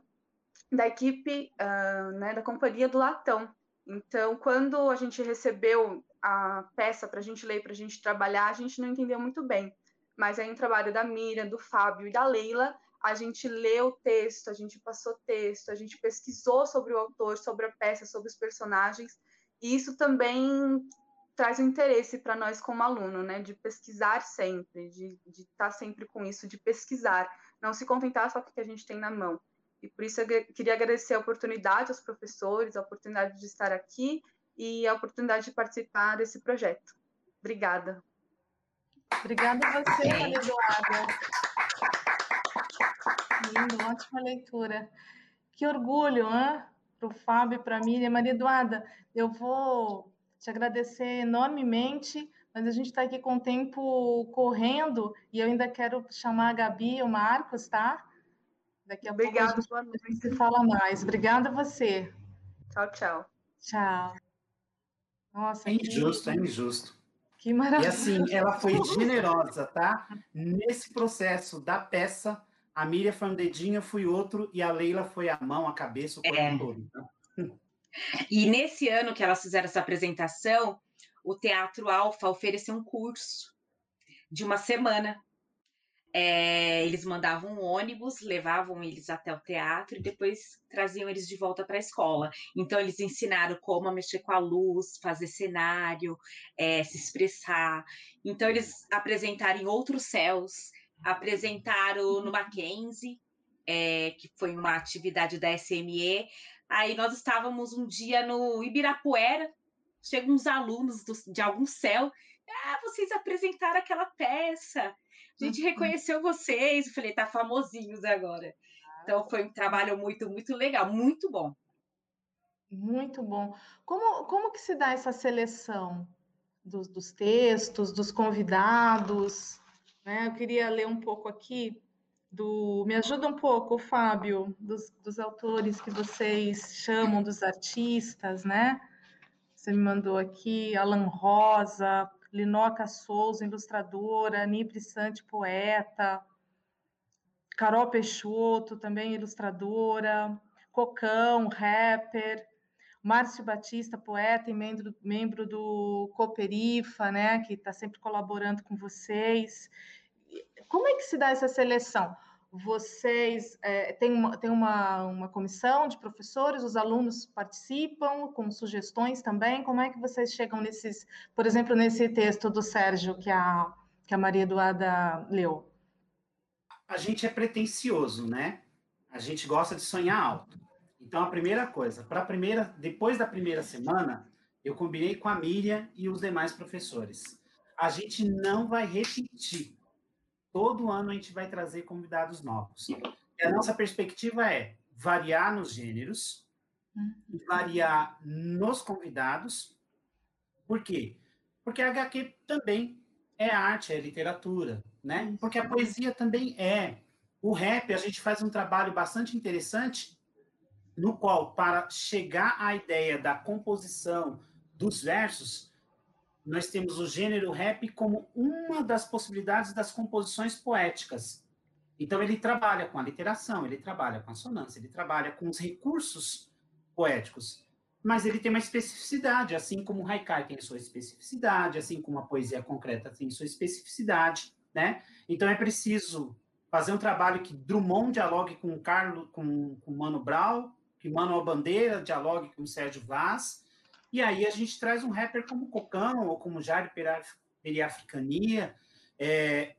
F: da equipe uh, né, da Companhia do Latão. Então, quando a gente recebeu a peça para a gente ler, para a gente trabalhar, a gente não entendeu muito bem. Mas aí, um trabalho da Miriam, do Fábio e da Leila, a gente leu o texto, a gente passou texto, a gente pesquisou sobre o autor, sobre a peça, sobre os personagens, e isso também traz um interesse para nós como aluno, né, de pesquisar sempre, de estar tá sempre com isso, de pesquisar, não se contentar só com o que a gente tem na mão. E por isso eu queria agradecer a oportunidade aos professores, a oportunidade de estar aqui e a oportunidade de participar desse projeto. Obrigada.
B: Obrigada a você, Maria Eduarda. Lindo, ótima leitura. Que orgulho, né? Para o Fábio e para a Miriam. Maria Eduarda, eu vou te agradecer enormemente, mas a gente está aqui com o tempo correndo e eu ainda quero chamar a Gabi e o Marcos, tá?
F: Daqui a Obrigada, pouco
B: a gente se fala mais. Obrigada a você.
F: Tchau, tchau.
B: Tchau.
D: Nossa, é injusto, que... é injusto.
B: Que maravilha.
D: E assim, ela foi generosa, tá? Nesse processo da peça, a Miriam foi um dedinho, eu fui outro, e a Leila foi a mão, a cabeça, o corpo é. todo. Então.
C: E nesse ano que elas fizeram essa apresentação, o Teatro Alfa ofereceu um curso de uma semana. É, eles mandavam um ônibus, levavam eles até o teatro e depois traziam eles de volta para a escola. Então, eles ensinaram como mexer com a luz, fazer cenário, é, se expressar. Então, eles apresentaram em outros céus, apresentaram no Mackenzie, é, que foi uma atividade da SME, Aí nós estávamos um dia no Ibirapuera, chegam uns alunos do, de algum céu, ah, vocês apresentaram aquela peça, a gente uhum. reconheceu vocês, eu falei, tá famosinhos agora. Então foi um trabalho muito, muito legal, muito bom.
B: Muito bom. Como, como que se dá essa seleção dos, dos textos, dos convidados? Né? Eu queria ler um pouco aqui do. Me ajuda um pouco, Fábio, dos, dos autores que vocês chamam dos artistas, né? Você me mandou aqui Alan Rosa, Linoca Souza, ilustradora, Nipri Sante, poeta, Carol Peixoto, também ilustradora, Cocão, rapper, Márcio Batista, poeta e membro, membro do Cooperifa, né, que está sempre colaborando com vocês, como é que se dá essa seleção? Vocês é, têm, uma, têm uma, uma comissão de professores, os alunos participam com sugestões também? Como é que vocês chegam nesses, por exemplo, nesse texto do Sérgio que a, que a Maria Eduarda leu?
D: A gente é pretencioso, né? A gente gosta de sonhar alto. Então, a primeira coisa, para a primeira, depois da primeira semana, eu combinei com a Miriam e os demais professores. A gente não vai repetir todo ano a gente vai trazer convidados novos. E a nossa perspectiva é variar nos gêneros, uhum. variar nos convidados. Por quê? Porque a HQ também é arte, é literatura, né? Porque a poesia também é. O rap, a gente faz um trabalho bastante interessante, no qual, para chegar à ideia da composição dos versos, nós temos o gênero rap como uma das possibilidades das composições poéticas. Então, ele trabalha com a literação, ele trabalha com a sonância, ele trabalha com os recursos poéticos, mas ele tem uma especificidade, assim como o haikai tem sua especificidade, assim como a poesia concreta tem sua especificidade, né? Então, é preciso fazer um trabalho que Drummond dialogue com o Carlos, com, com Mano Brown, que Manuel Bandeira dialogue com o Sérgio Vaz, e aí a gente traz um rapper como Cocão ou como Jair Periafricania. É,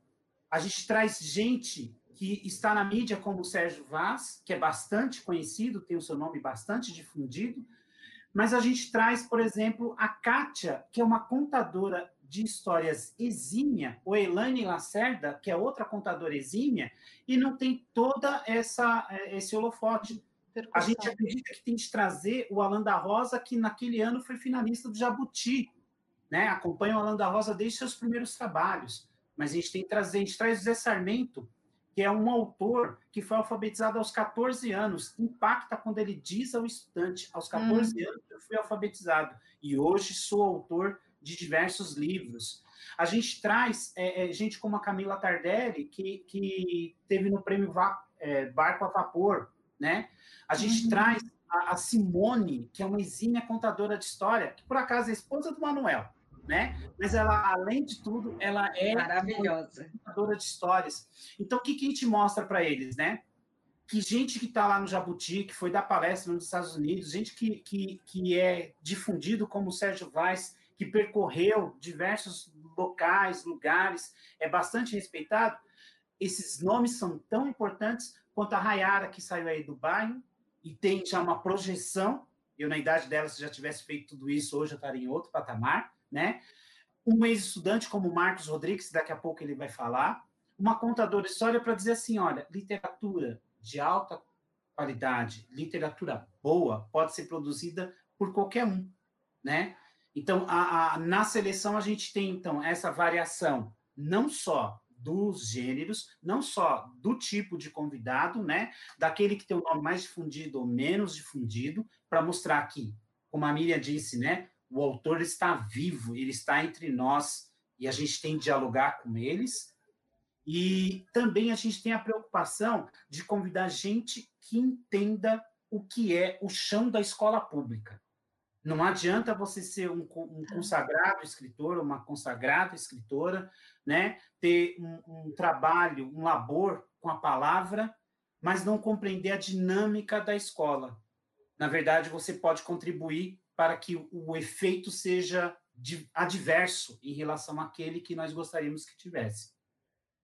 D: a gente traz gente que está na mídia como Sérgio Vaz, que é bastante conhecido, tem o seu nome bastante difundido, Mas a gente traz, por exemplo, a Kátia, que é uma contadora de histórias exímia, ou Elaine Lacerda, que é outra contadora exímia, e não tem toda essa eh, esse holofote. A gente acredita que tem que trazer o Alan da Rosa, que naquele ano foi finalista do Jabuti. Né? Acompanha o Alan da Rosa desde seus primeiros trabalhos. Mas a gente tem que trazer, a gente traz o Zé Sarmento, que é um autor que foi alfabetizado aos 14 anos. Impacta quando ele diz ao estudante, aos 14 hum. anos eu fui alfabetizado. E hoje sou autor de diversos livros. A gente traz é, é, gente como a Camila Tardelli, que, que teve no prêmio Va é, Barco a Vapor, né? A gente uhum. traz a, a, Simone, que é uma exímia contadora de história, que por acaso é esposa do Manuel, né? Mas ela, além de tudo, ela é
C: maravilhosa
D: contadora de histórias. Então, o que, que a gente mostra para eles, né? Que gente que está lá no Jabuti, que foi dar palestra nos Estados Unidos, gente que, que, que é difundido como o Sérgio Vaz, que percorreu diversos locais, lugares, é bastante respeitado. Esses nomes são tão importantes quanto a Rayara, que saiu aí do bairro e tem já uma projeção. Eu, na idade dela, se já tivesse feito tudo isso, hoje eu estaria em outro patamar, né? Um ex-estudante como Marcos Rodrigues, daqui a pouco ele vai falar. Uma contadora de história para dizer assim: olha, literatura de alta qualidade, literatura boa, pode ser produzida por qualquer um, né? Então, a, a, na seleção, a gente tem, então, essa variação não só dos gêneros, não só do tipo de convidado, né, daquele que tem o nome mais difundido ou menos difundido, para mostrar que, como a Miriam disse, né, o autor está vivo, ele está entre nós e a gente tem que dialogar com eles. E também a gente tem a preocupação de convidar gente que entenda o que é o chão da escola pública. Não adianta você ser um, um consagrado escritor, uma consagrada escritora, né? ter um, um trabalho, um labor com a palavra, mas não compreender a dinâmica da escola. Na verdade, você pode contribuir para que o efeito seja adverso em relação àquele que nós gostaríamos que tivesse.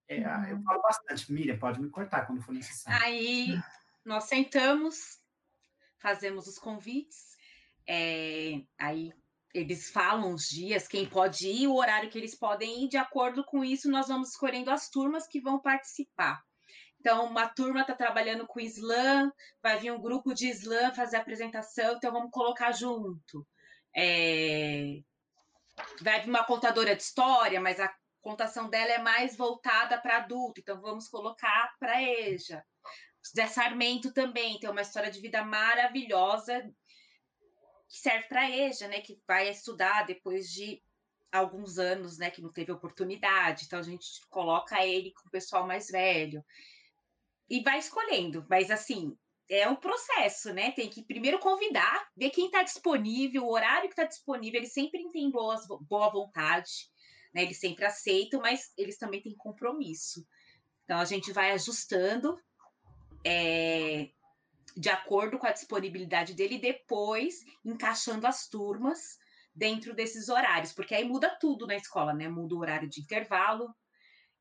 D: É, eu uhum. falo bastante. Miriam, pode me cortar quando for necessário.
C: Aí nós sentamos, fazemos os convites, é, aí eles falam os dias, quem pode ir, o horário que eles podem ir, de acordo com isso, nós vamos escolhendo as turmas que vão participar. Então, uma turma está trabalhando com slam, vai vir um grupo de slam fazer a apresentação, então vamos colocar junto. É... Vai vir uma contadora de história, mas a contação dela é mais voltada para adulto, então vamos colocar para EJA. Zé Sarmento também tem uma história de vida maravilhosa que serve para a EJA, né, que vai estudar depois de alguns anos, né, que não teve oportunidade. Então a gente coloca ele com o pessoal mais velho e vai escolhendo. Mas assim, é um processo, né? Tem que primeiro convidar, ver quem está disponível, o horário que está disponível. Eles sempre têm boas, boa vontade, né? Eles sempre aceitam, mas eles também têm compromisso. Então a gente vai ajustando. É, de acordo com a disponibilidade dele, e depois encaixando as turmas dentro desses horários, porque aí muda tudo na escola, né? Muda o horário de intervalo,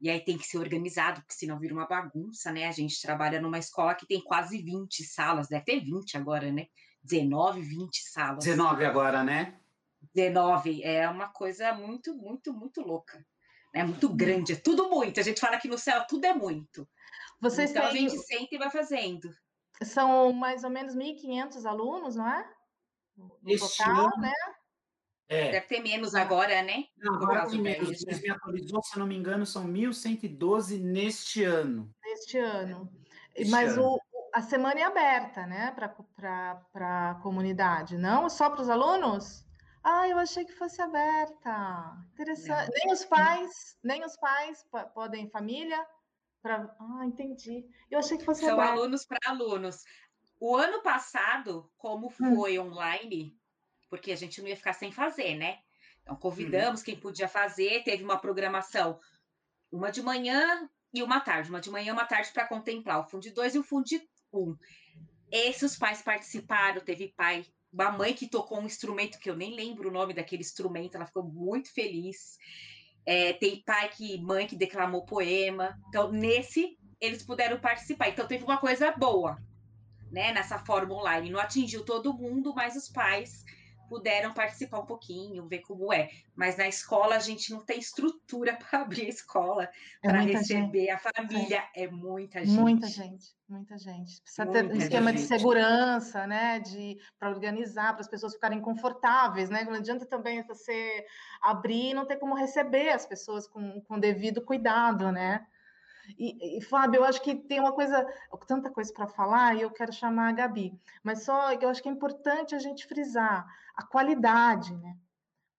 C: e aí tem que ser organizado, porque senão vira uma bagunça, né? A gente trabalha numa escola que tem quase 20 salas, deve ter 20 agora, né? 19, 20 salas.
D: 19 agora, né?
C: 19, é uma coisa muito, muito, muito louca. É muito grande, é tudo muito. A gente fala que no céu tudo é muito. Vocês então têm... a gente senta e vai fazendo.
B: São mais ou menos 1.500 alunos, não é? No total, ano, né?
C: É. Deve ter menos agora, né?
D: Não, agora tem menos. Vocês me atualizou, se não me engano, são 1.112 neste ano.
B: Neste ano. Este Mas ano. O, a semana é aberta, né? Para a comunidade, não? Só para os alunos? Ah, eu achei que fosse aberta. Interessante. Nem os pais, nem os pais podem, família? Pra... Ah, entendi. Eu achei que fosse
C: São aberto. alunos para alunos. O ano passado, como hum. foi hum. online, porque a gente não ia ficar sem fazer, né? Então, convidamos hum. quem podia fazer, teve uma programação, uma de manhã e uma tarde, uma de manhã e uma tarde para contemplar o Fundo 2 e o Fundo 1. Um. Esses pais participaram, teve pai, uma mãe que tocou um instrumento que eu nem lembro o nome daquele instrumento, ela ficou muito feliz. É, tem pai que, mãe que declamou poema. Então, nesse, eles puderam participar. Então, teve uma coisa boa. né, nessa forma online. Não atingiu todo mundo, mas os pais puderam participar um pouquinho, ver como é. Mas na escola a gente não tem estrutura para abrir a escola, é para receber gente. a família. É. é muita gente.
B: Muita gente, muita gente. Precisa muita ter um esquema gente. de segurança, né? De para organizar, para as pessoas ficarem confortáveis, né? Não adianta também você abrir e não ter como receber as pessoas com, com devido cuidado, né? E, e, Fábio, eu acho que tem uma coisa, tanta coisa para falar, e eu quero chamar a Gabi, mas só eu acho que é importante a gente frisar a qualidade, né?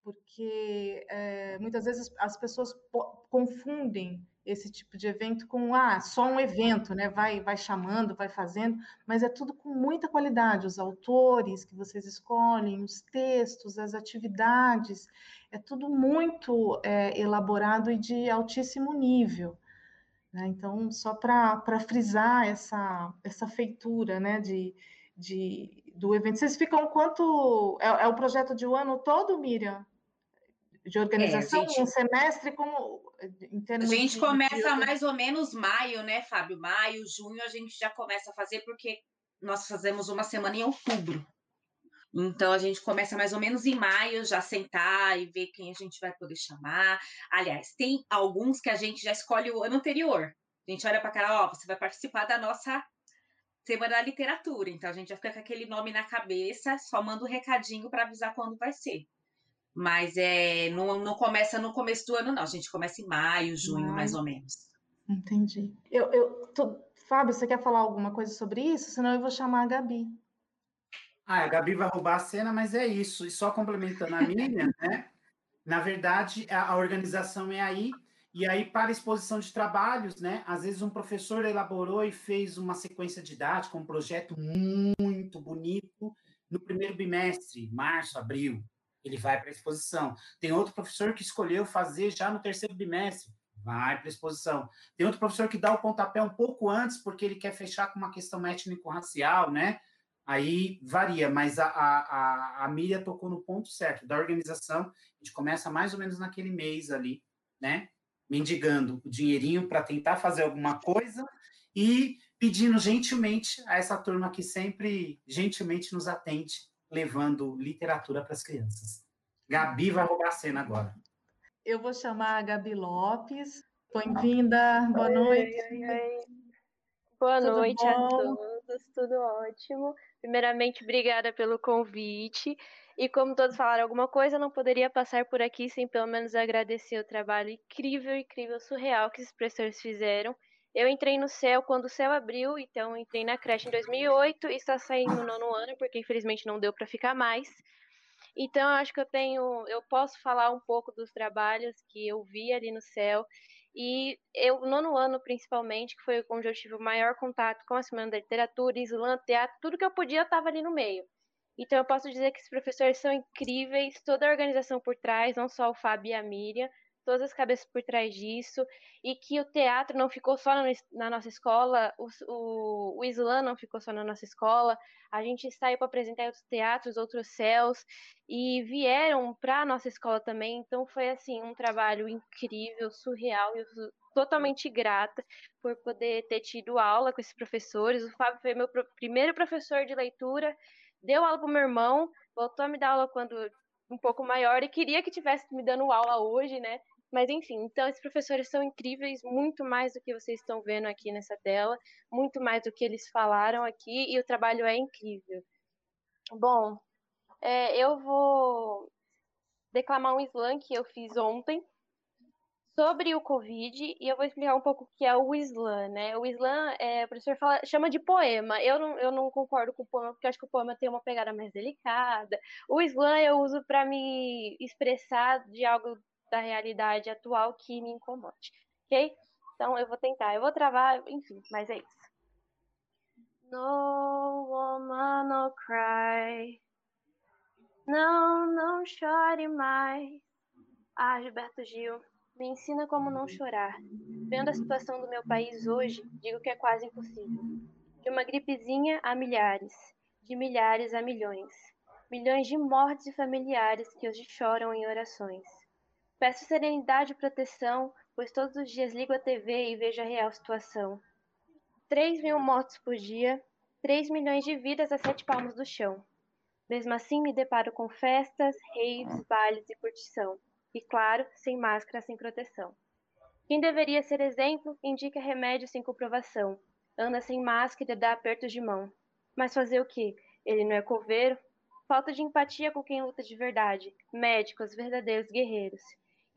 B: Porque é, muitas vezes as pessoas confundem esse tipo de evento com ah, só um evento, né? Vai, vai chamando, vai fazendo, mas é tudo com muita qualidade. Os autores que vocês escolhem, os textos, as atividades, é tudo muito é, elaborado e de altíssimo nível. Né? Então, só para frisar essa, essa feitura né, de, de, do evento. Vocês ficam quanto. É, é o projeto de um ano todo, Miriam? De organização, é, gente, um semestre como
C: em termos A gente de, começa de... mais ou menos maio, né, Fábio? Maio, junho a gente já começa a fazer, porque nós fazemos uma semana em outubro. Então a gente começa mais ou menos em maio já sentar e ver quem a gente vai poder chamar. Aliás, tem alguns que a gente já escolhe o ano anterior. A gente olha para cara, ó, você vai participar da nossa Semana da Literatura. Então a gente já fica com aquele nome na cabeça, só manda um recadinho para avisar quando vai ser. Mas é, não, não começa no começo do ano, não. A gente começa em maio, junho, mais ou menos.
B: Entendi. Eu, eu tô... Fábio, você quer falar alguma coisa sobre isso? Senão eu vou chamar a Gabi.
D: Ah, a Gabi vai roubar a cena, mas é isso. E só complementando a Miriam, né? Na verdade, a, a organização é aí. E aí, para exposição de trabalhos, né? Às vezes um professor elaborou e fez uma sequência didática, um projeto muito bonito no primeiro bimestre, março, abril. Ele vai para a exposição. Tem outro professor que escolheu fazer já no terceiro bimestre, vai para a exposição. Tem outro professor que dá o pontapé um pouco antes, porque ele quer fechar com uma questão étnico-racial, né? Aí varia, mas a, a, a Miriam tocou no ponto certo, da organização, a gente começa mais ou menos naquele mês ali, né, mendigando o dinheirinho para tentar fazer alguma coisa e pedindo gentilmente a essa turma que sempre gentilmente nos atende, levando literatura para as crianças. Gabi vai roubar a cena agora.
B: Eu vou chamar a Gabi Lopes. Bem-vinda, boa noite. Oi, oi, oi.
G: Boa Tudo noite bom? a todos, tudo ótimo. Primeiramente, obrigada pelo convite. E como todos falaram alguma coisa, não poderia passar por aqui sem pelo menos agradecer o trabalho incrível, incrível, surreal que os professores fizeram. Eu entrei no céu quando o céu abriu, então entrei na creche em 2008 e está saindo no nono ano, porque infelizmente não deu para ficar mais. Então, eu acho que eu tenho, eu posso falar um pouco dos trabalhos que eu vi ali no céu e eu, nono ano, principalmente, que foi onde eu tive o maior contato com a Semana da Literatura, Islã, teatro, tudo que eu podia estava ali no meio. Então, eu posso dizer que os professores são incríveis, toda a organização por trás, não só o Fábio e a Miriam, todas as cabeças por trás disso, e que o teatro não ficou só na, nossa escola, o, o, o Islã não ficou só na nossa escola, a gente saiu para apresentar outros teatros, outros céus, e vieram para a nossa escola também, então foi assim um trabalho incrível, surreal, e eu sou totalmente grata por poder ter tido aula com esses professores. O Fábio foi meu primeiro professor de leitura, deu aula para o meu irmão, voltou a me dar aula quando um pouco maior e queria que tivesse me dando aula hoje, né? Mas enfim, então esses professores são incríveis, muito mais do que vocês estão vendo aqui nessa tela, muito mais do que eles falaram aqui, e o trabalho é incrível. Bom, é, eu vou declamar um slam que eu fiz ontem sobre o Covid e eu vou explicar um pouco o que é o slam, né? O slam, é, o professor fala, chama de poema. Eu não, eu não concordo com o poema, porque acho que o poema tem uma pegada mais delicada. O slam eu uso para me expressar de algo da realidade atual que me incomode, ok? Então eu vou tentar, eu vou travar, enfim, mas é isso. No woman, no cry. Não, não chore mais. Ah, Gilberto Gil, me ensina como não chorar. Vendo a situação do meu país hoje, digo que é quase impossível. De uma gripezinha a milhares, de milhares a milhões. Milhões de mortes e familiares que hoje choram em orações. Peço serenidade e proteção, pois todos os dias ligo a TV e vejo a real situação. Três mil mortos por dia, 3 milhões de vidas a sete palmos do chão. Mesmo assim, me deparo com festas, raves, bailes e curtição. E claro, sem máscara, sem proteção. Quem deveria ser exemplo, indica remédio sem comprovação. Anda sem máscara e dá apertos de mão. Mas fazer o quê? Ele não é coveiro? Falta de empatia com quem luta de verdade. Médicos, verdadeiros guerreiros.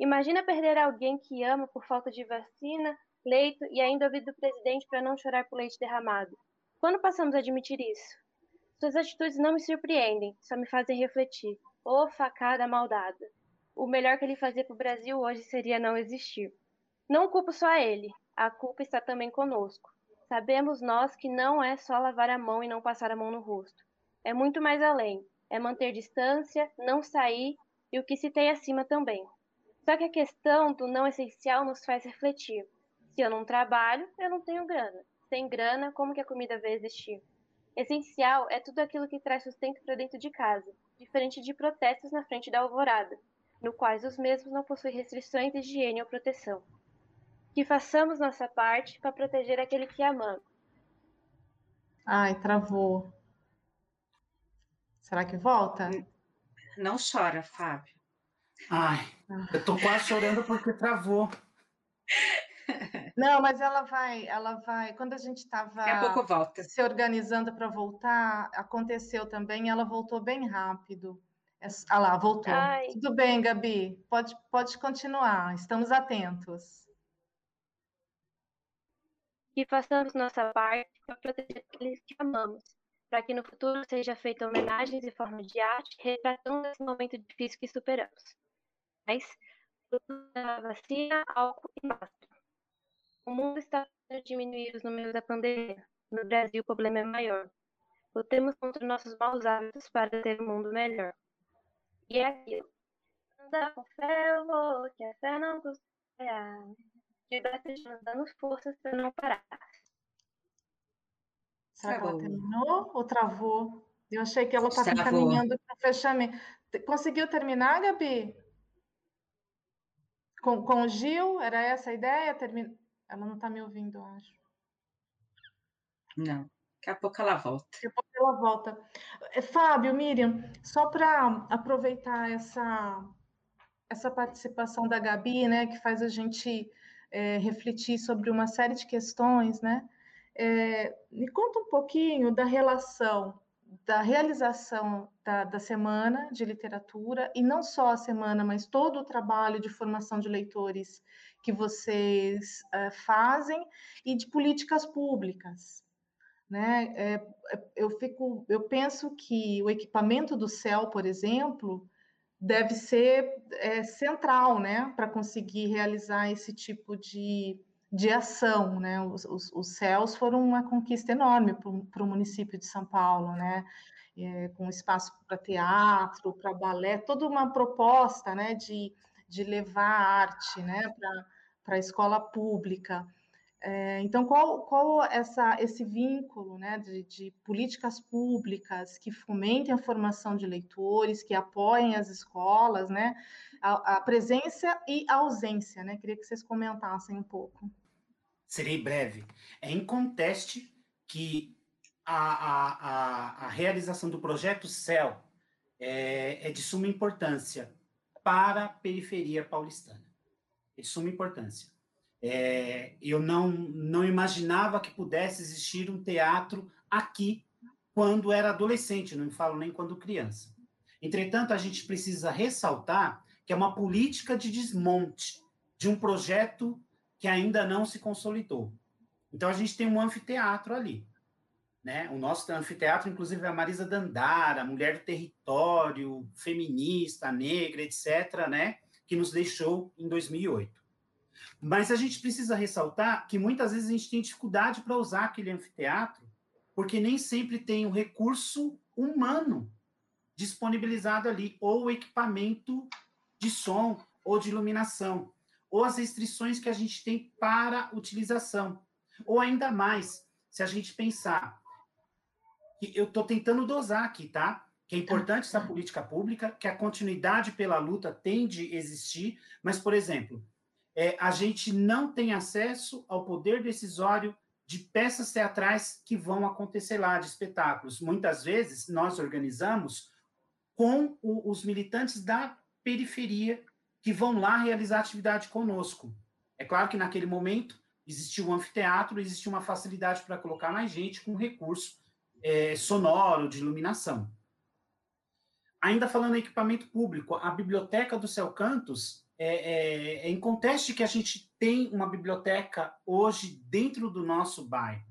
G: Imagina perder alguém que ama por falta de vacina, leito e ainda ouvir do presidente para não chorar por leite derramado. Quando passamos a admitir isso? Suas atitudes não me surpreendem, só me fazem refletir. Ô oh, facada maldada. O melhor que ele fazia para o Brasil hoje seria não existir. Não culpo só ele, a culpa está também conosco. Sabemos nós que não é só lavar a mão e não passar a mão no rosto. É muito mais além. É manter distância, não sair e o que se tem acima também. Só que a questão do não essencial nos faz refletir. Se eu não trabalho, eu não tenho grana. Sem grana, como que a comida vai existir? Essencial é tudo aquilo que traz sustento para dentro de casa, diferente de protestos na frente da alvorada, no quais os mesmos não possuem restrições de higiene ou proteção que façamos nossa parte para proteger aquele que amamos.
B: Ai, travou. Será que volta?
C: Não chora, Fábio.
D: Ai, eu tô quase chorando porque travou.
B: Não, mas ela vai, ela vai. Quando a gente estava se organizando para voltar, aconteceu também. Ela voltou bem rápido. Ah lá, voltou. Ai. Tudo bem, Gabi. Pode, pode continuar. Estamos atentos
G: que façamos nossa parte para proteger aqueles que amamos, para que no futuro seja feita homenagens em forma de arte, retratando esse momento difícil que superamos. Mas, a vacina, álcool e máscara. O mundo está a diminuir os números da pandemia. No Brasil, o problema é maior. Lutemos contra nossos maus hábitos para ter um mundo melhor. E é aquilo. Andar com fé, eu vou, que a fé não custa de batejando, dando forças para não parar.
B: Será que ela terminou ou travou? Eu achei que ela estava caminhando para o fechamento. Conseguiu terminar, Gabi? Com, com o Gil? Era essa a ideia? Termin... Ela não está me ouvindo, acho.
C: Não. Daqui a pouco ela volta.
B: Daqui a pouco ela volta. É, Fábio, Miriam, só para aproveitar essa, essa participação da Gabi, né, que faz a gente é, refletir sobre uma série de questões, né? É, me conta um pouquinho da relação da realização da, da, semana de literatura, e não só a semana, mas todo o trabalho de formação de leitores que vocês é, fazem e de políticas públicas. Né? É, eu, fico, eu penso que o equipamento do céu, por exemplo, deve ser é, central, né, para conseguir realizar esse tipo de, de ação, né? Os, os, os céus foram uma conquista enorme para o município de São Paulo, né? É, com espaço para teatro, para balé, toda uma proposta, né, de, de levar arte, né, para a escola pública. É, então, qual, qual essa, esse vínculo né, de, de, políticas públicas que fomentem a formação de leitores, que apoiem as escolas, né, a, a presença e a ausência? Né? Queria que vocês comentassem um pouco.
D: Serei breve. É inconteste que a, a, a, realização do projeto CEL é, é de suma importância para a periferia paulistana. É de suma importância é, eu não, não imaginava que pudesse existir um teatro aqui quando era adolescente, não falo nem quando criança. Entretanto, a gente precisa ressaltar que é uma política de desmonte de um projeto que ainda não se consolidou. Então, a gente tem um anfiteatro ali. Né? O nosso anfiteatro, inclusive, é a Marisa Dandara, mulher do território, feminista, negra, etc., né? que nos deixou em 2008. Mas a gente precisa ressaltar que muitas vezes a gente tem dificuldade para usar aquele anfiteatro, porque nem sempre tem o recurso humano disponibilizado ali, ou o equipamento de som ou de iluminação, ou as restrições que a gente tem para utilização. Ou ainda mais, se a gente pensar, que eu estou tentando dosar aqui, tá? Que é importante essa política pública, que a continuidade pela luta tem de existir, mas, por exemplo, é, a gente não tem acesso ao poder decisório de peças teatrais que vão acontecer lá, de espetáculos. Muitas vezes nós organizamos com o, os militantes da periferia que vão lá realizar atividade conosco. É claro que naquele momento existia um anfiteatro, existia uma facilidade para colocar mais gente com recurso é, sonoro, de iluminação. Ainda falando em equipamento público, a biblioteca do Céu Cantos é, é, é inconteste que a gente tem uma biblioteca hoje dentro do nosso bairro,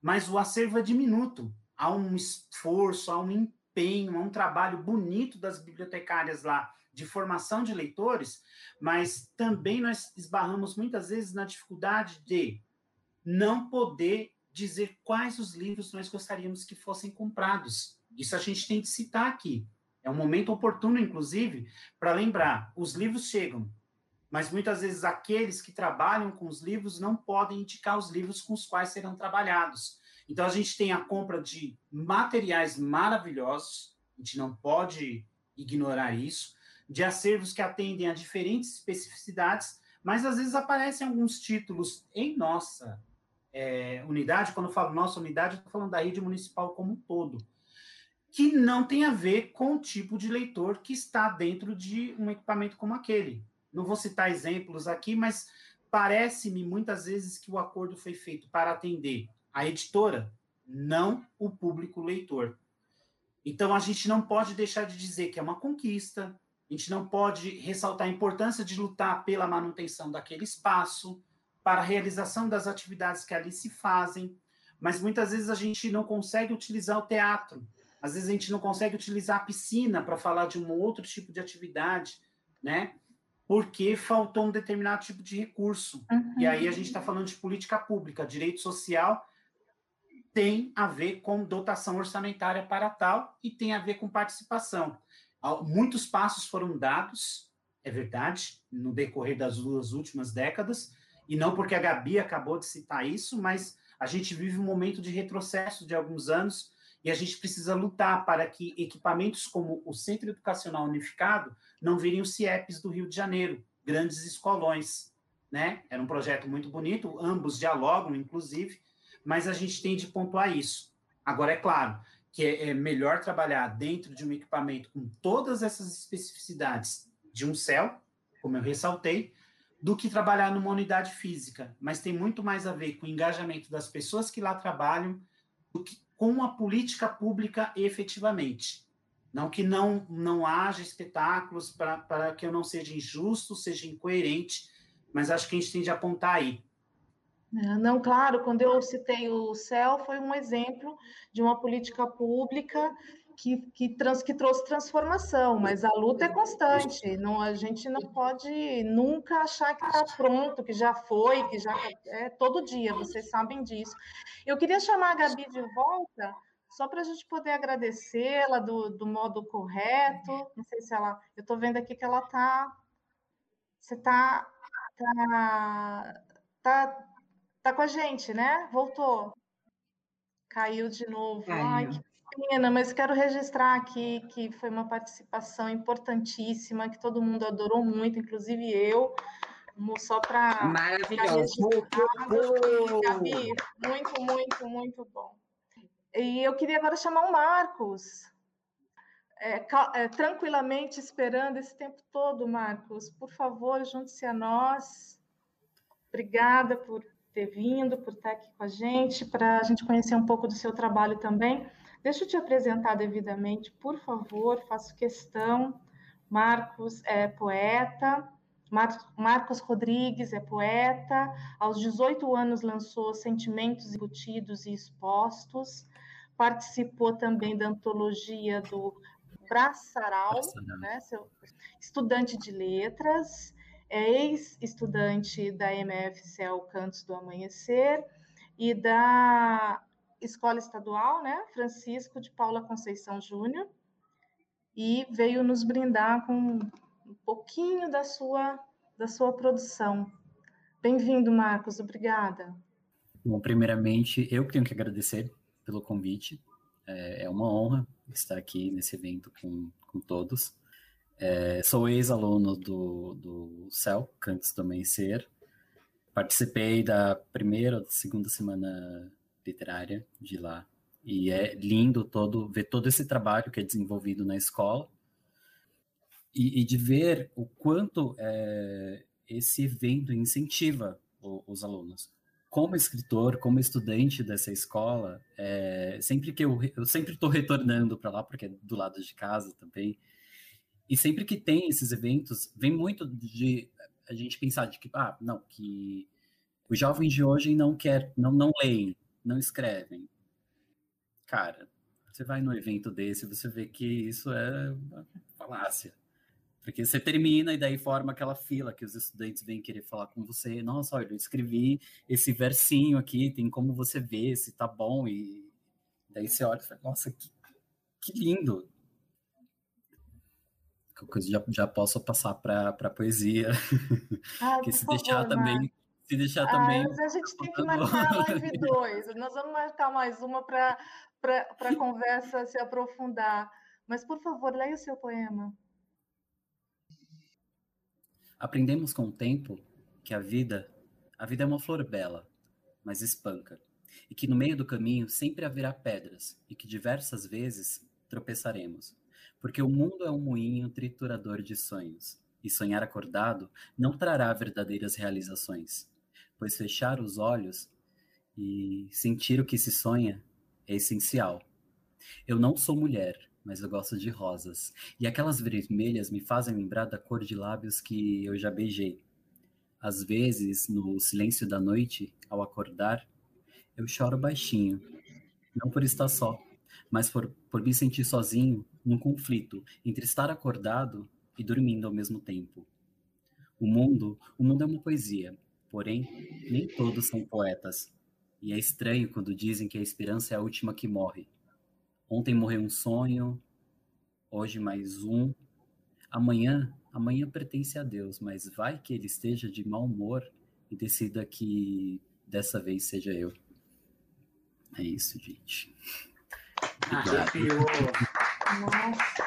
D: mas o acervo é diminuto. Há um esforço, há um empenho, há um trabalho bonito das bibliotecárias lá de formação de leitores, mas também nós esbarramos muitas vezes na dificuldade de não poder dizer quais os livros nós gostaríamos que fossem comprados. Isso a gente tem que citar aqui. É um momento oportuno, inclusive, para lembrar: os livros chegam, mas muitas vezes aqueles que trabalham com os livros não podem indicar os livros com os quais serão trabalhados. Então a gente tem a compra de materiais maravilhosos, a gente não pode ignorar isso, de acervos que atendem a diferentes especificidades, mas às vezes aparecem alguns títulos em nossa é, unidade. Quando eu falo nossa unidade, eu estou falando da rede municipal como um todo que não tem a ver com o tipo de leitor que está dentro de um equipamento como aquele. Não vou citar exemplos aqui, mas parece-me muitas vezes que o acordo foi feito para atender a editora, não o público leitor. Então a gente não pode deixar de dizer que é uma conquista, a gente não pode ressaltar a importância de lutar pela manutenção daquele espaço, para a realização das atividades que ali se fazem, mas muitas vezes a gente não consegue utilizar o teatro às vezes a gente não consegue utilizar a piscina para falar de um outro tipo de atividade, né? Porque faltou um determinado tipo de recurso. Uhum. E aí a gente está falando de política pública, direito social tem a ver com dotação orçamentária para tal e tem a ver com participação. Muitos passos foram dados, é verdade, no decorrer das duas últimas décadas, e não porque a Gabi acabou de citar isso, mas a gente vive um momento de retrocesso de alguns anos e a gente precisa lutar para que equipamentos como o Centro Educacional Unificado não virem os CIEPs do Rio de Janeiro, grandes escolões. Né? Era um projeto muito bonito, ambos dialogam, inclusive, mas a gente tem de pontuar isso. Agora, é claro que é, é melhor trabalhar dentro de um equipamento com todas essas especificidades de um céu, como eu ressaltei, do que trabalhar numa unidade física. Mas tem muito mais a ver com o engajamento das pessoas que lá trabalham do que com a política pública efetivamente. Não que não, não haja espetáculos para que eu não seja injusto, seja incoerente, mas acho que a gente tem de apontar aí.
B: É, não, claro, quando eu citei o CEL, foi um exemplo de uma política pública que, que, trans, que trouxe transformação, mas a luta é constante. Não, a gente não pode nunca achar que está pronto, que já foi, que já é todo dia. Vocês sabem disso. Eu queria chamar a Gabi de volta, só para a gente poder agradecê-la do, do modo correto. Não sei se ela. Eu estou vendo aqui que ela está. Você está. Tá, tá, tá com a gente, né? Voltou. Caiu de novo. Caiu. Ai, que pena, mas quero registrar aqui que foi uma participação importantíssima, que todo mundo adorou muito, inclusive eu. Só para.
C: Maravilhoso.
B: Gabi, muito, muito, muito bom. E eu queria agora chamar o Marcos. É, é, tranquilamente esperando esse tempo todo, Marcos. Por favor, junte-se a nós. Obrigada por ter vindo, por estar aqui com a gente, para a gente conhecer um pouco do seu trabalho também. Deixa eu te apresentar devidamente, por favor, faço questão. Marcos é poeta, Mar Marcos Rodrigues é poeta, aos 18 anos lançou Sentimentos Embutidos e Expostos, participou também da antologia do Braçaral, né, estudante de letras, é ex-estudante da MFCL Cantos do Amanhecer e da escola estadual, né, Francisco de Paula Conceição Júnior, e veio nos brindar com um pouquinho da sua da sua produção. Bem-vindo, Marcos, obrigada.
H: Bom, primeiramente, eu tenho que agradecer pelo convite. É, é uma honra estar aqui nesse evento com, com todos. É, sou ex-aluno do, do CEL, Cantos do Amanhecer, participei da primeira ou segunda semana literária de lá. E é lindo todo ver todo esse trabalho que é desenvolvido na escola e, e de ver o quanto é, esse evento incentiva o, os alunos. Como escritor, como estudante dessa escola, é, sempre que eu, eu sempre estou retornando para lá porque é do lado de casa também. E sempre que tem esses eventos, vem muito de a gente pensar de que, ah, não, que os jovens de hoje não quer, não, não leem, não escrevem. Cara, você vai num evento desse, você vê que isso é uma falácia. Porque você termina e daí forma aquela fila que os estudantes vêm querer falar com você. Nossa, olha, eu escrevi esse versinho aqui, tem como você ver se tá bom. E daí você olha e fala, nossa, que, que lindo coisa já, já posso passar para a poesia.
B: Ah, que
H: se
B: favor,
H: deixar também. Se deixar ah, também.
B: Mas a gente tem que marcar a live 2. Nós vamos marcar mais uma para a conversa se aprofundar. Mas, por favor, leia o seu poema.
H: Aprendemos com o tempo que a vida, a vida é uma flor bela, mas espanca, e que no meio do caminho sempre haverá pedras, e que diversas vezes tropeçaremos porque o mundo é um moinho triturador de sonhos, e sonhar acordado não trará verdadeiras realizações, pois fechar os olhos e sentir o que se sonha é essencial. Eu não sou mulher, mas eu gosto de rosas, e aquelas vermelhas me fazem lembrar da cor de lábios que eu já beijei. Às vezes, no silêncio da noite, ao acordar, eu choro baixinho, não por estar só, mas por, por me sentir sozinho num conflito entre estar acordado e dormindo ao mesmo tempo. O mundo, o mundo é uma poesia, porém nem todos são poetas. E é estranho quando dizem que a esperança é a última que morre. Ontem morreu um sonho, hoje mais um. Amanhã, amanhã pertence a Deus, mas vai que ele esteja de mau humor e decida que dessa vez seja eu. É isso, gente.
D: Arrepiou.
B: Nossa.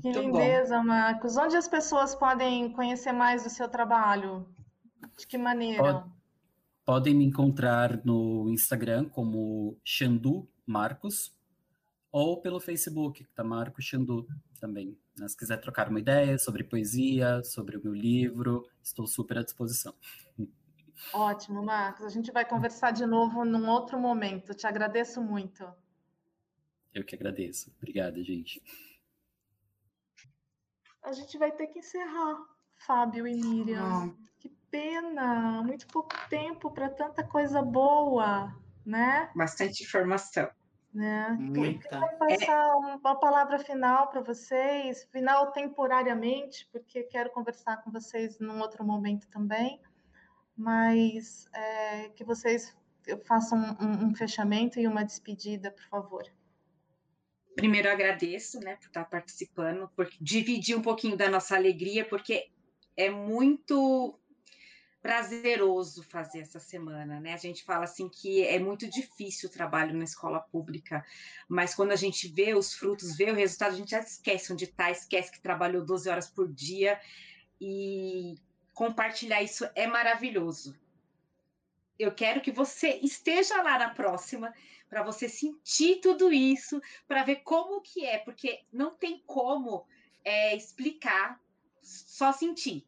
B: Que lindeza, Marcos. Onde as pessoas podem conhecer mais do seu trabalho? De que maneira?
H: Podem me encontrar no Instagram como Xandu Marcos ou pelo Facebook, que tá Marcos Xandu também. Se quiser trocar uma ideia sobre poesia, sobre o meu livro, estou super à disposição.
B: Ótimo, Marcos. A gente vai conversar de novo num outro momento. Te agradeço muito.
H: Eu que agradeço. Obrigada, gente.
B: A gente vai ter que encerrar, Fábio e Miriam. Ah. Que pena. Muito pouco tempo para tanta coisa boa, né?
C: Bastante informação.
B: Né?
D: Muita.
B: Eu vou passar é... uma palavra final para vocês, final temporariamente, porque quero conversar com vocês num outro momento também mas é, que vocês façam um, um, fechamento e uma despedida, por favor.
C: Primeiro agradeço, né, por estar participando, por dividir um pouquinho da nossa alegria, porque é muito prazeroso fazer essa semana, né? A gente fala assim que é muito difícil o trabalho na escola pública, mas quando a gente vê os frutos, vê o resultado, a gente já esquece onde está, esquece que trabalhou 12 horas por dia e compartilhar isso é maravilhoso. Eu quero que você esteja lá na próxima para você sentir tudo isso, para ver como que é, porque não tem como é, explicar, só sentir.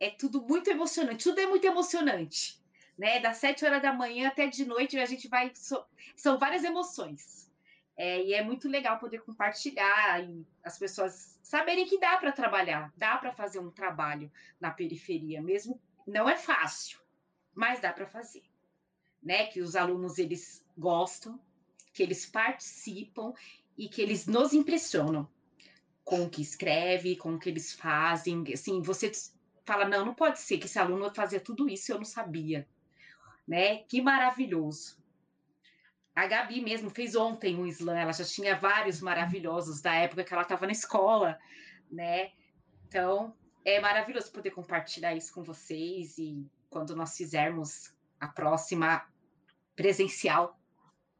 C: É tudo muito emocionante, tudo é muito emocionante, né? Das sete horas da manhã até de noite a gente vai, so, são várias emoções. É, e é muito legal poder compartilhar e as pessoas saberem que dá para trabalhar, dá para fazer um trabalho na periferia, mesmo não é fácil, mas dá para fazer, né? Que os alunos eles gostam, que eles participam e que eles nos impressionam com o que escreve, com o que eles fazem. Assim, você fala, não, não pode ser que esse aluno fazia tudo isso e eu não sabia, né? Que maravilhoso. A Gabi mesmo fez ontem um slam, ela já tinha vários maravilhosos da época que ela estava na escola, né? Então, é maravilhoso poder compartilhar isso com vocês e quando nós fizermos a próxima presencial,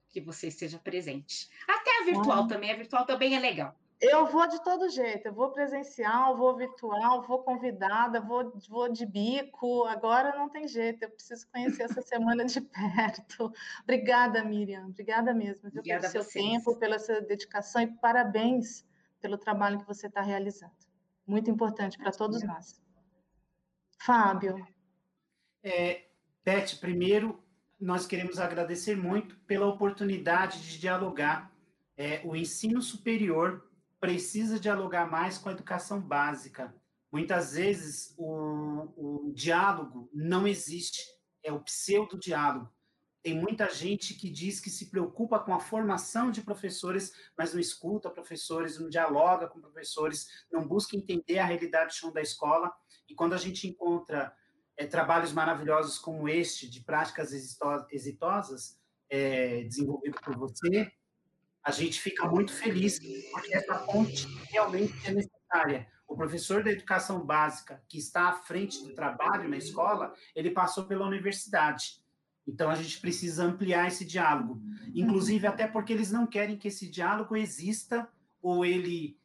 C: que você esteja presente. Até a virtual ah. também, a virtual também é legal.
B: Eu vou de todo jeito, eu vou presencial, vou virtual, vou convidada, vou, vou de bico. Agora não tem jeito, eu preciso conhecer essa semana de perto. Obrigada, Miriam, obrigada mesmo obrigada pelo seu tempo, pela sua dedicação e parabéns pelo trabalho que você está realizando. Muito importante para todos nós. Fábio.
D: É, Beth, primeiro, nós queremos agradecer muito pela oportunidade de dialogar. É, o ensino superior precisa dialogar mais com a educação básica. Muitas vezes o, o diálogo não existe, é o pseudo-diálogo. Tem muita gente que diz que se preocupa com a formação de professores, mas não escuta professores, não dialoga com professores, não busca entender a realidade chão da escola. E quando a gente encontra é, trabalhos maravilhosos como este, de práticas exitosas, é, desenvolvido por você, a gente fica muito feliz, porque essa ponte realmente é necessária. O professor da educação básica, que está à frente do trabalho na escola, ele passou pela universidade. Então, a gente precisa ampliar esse diálogo. Inclusive, até porque eles não querem que esse diálogo exista ou ele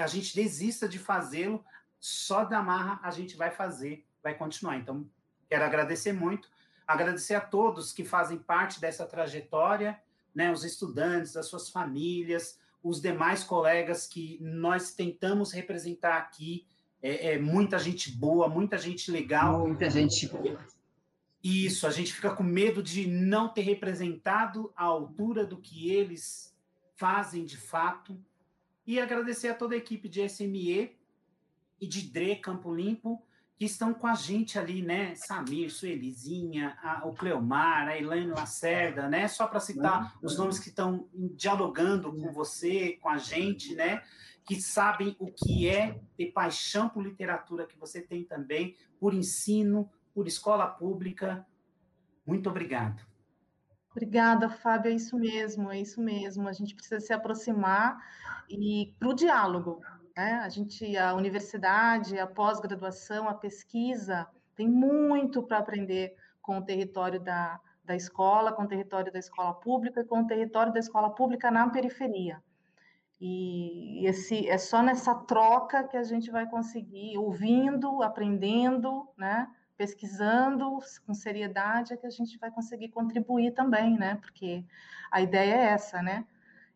D: a gente desista de fazê-lo, só da marra a gente vai fazer, vai continuar. Então, quero agradecer muito, agradecer a todos que fazem parte dessa trajetória, né, os estudantes, as suas famílias, os demais colegas que nós tentamos representar aqui. É, é, muita gente boa, muita gente legal.
I: Muita gente boa.
D: Isso, a gente fica com medo de não ter representado a altura do que eles fazem de fato. E agradecer a toda a equipe de SME e de DRE Campo Limpo que estão com a gente ali, né? Samir, Suelizinha, a, o Cleomar, a Elaine Lacerda, né? Só para citar os nomes que estão dialogando com você, com a gente, né? Que sabem o que é ter paixão por literatura, que você tem também, por ensino, por escola pública. Muito obrigado.
B: Obrigada, Fábio. É isso mesmo, é isso mesmo. A gente precisa se aproximar e para o diálogo, né? A gente, a universidade, a pós-graduação, a pesquisa tem muito para aprender com o território da, da escola, com o território da escola pública e com o território da escola pública na periferia. E esse é só nessa troca que a gente vai conseguir, ouvindo, aprendendo, né? pesquisando com seriedade, é que a gente vai conseguir contribuir também, né? Porque a ideia é essa, né?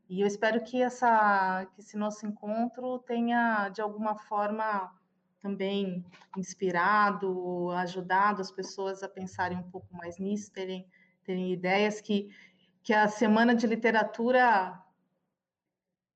B: E eu espero que, essa, que esse nosso encontro tenha, de alguma forma, também inspirado, ajudado as pessoas a pensarem um pouco mais nisso, terem, terem ideias, que, que a Semana de Literatura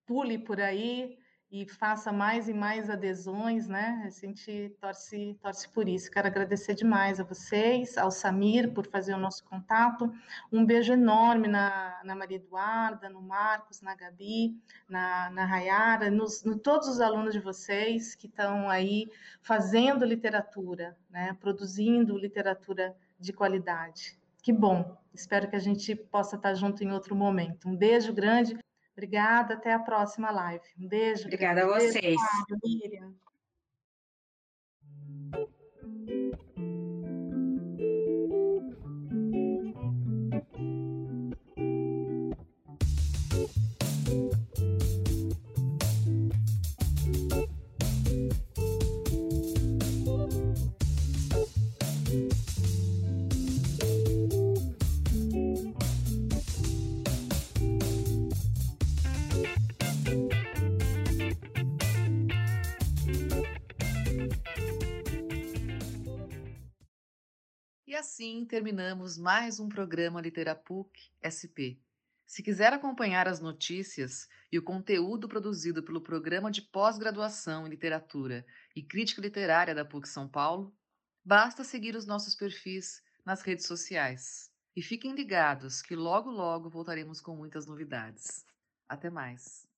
B: pule por aí, e faça mais e mais adesões, né? A gente torce, torce por isso. Quero agradecer demais a vocês, ao Samir por fazer o nosso contato. Um beijo enorme na, na Maria Eduarda, no Marcos, na Gabi, na, na Rayara, nos, no todos os alunos de vocês que estão aí fazendo literatura, né? Produzindo literatura de qualidade. Que bom. Espero que a gente possa estar junto em outro momento. Um beijo grande. Obrigada, até a próxima live. Um beijo.
C: Obrigada a vocês. Beijo,
B: Miriam.
A: Assim terminamos mais um programa Literapuc SP. Se quiser acompanhar as notícias e o conteúdo produzido pelo Programa de Pós-Graduação em Literatura e Crítica Literária da PUC São Paulo, basta seguir os nossos perfis nas redes sociais. E fiquem ligados que logo logo voltaremos com muitas novidades. Até mais!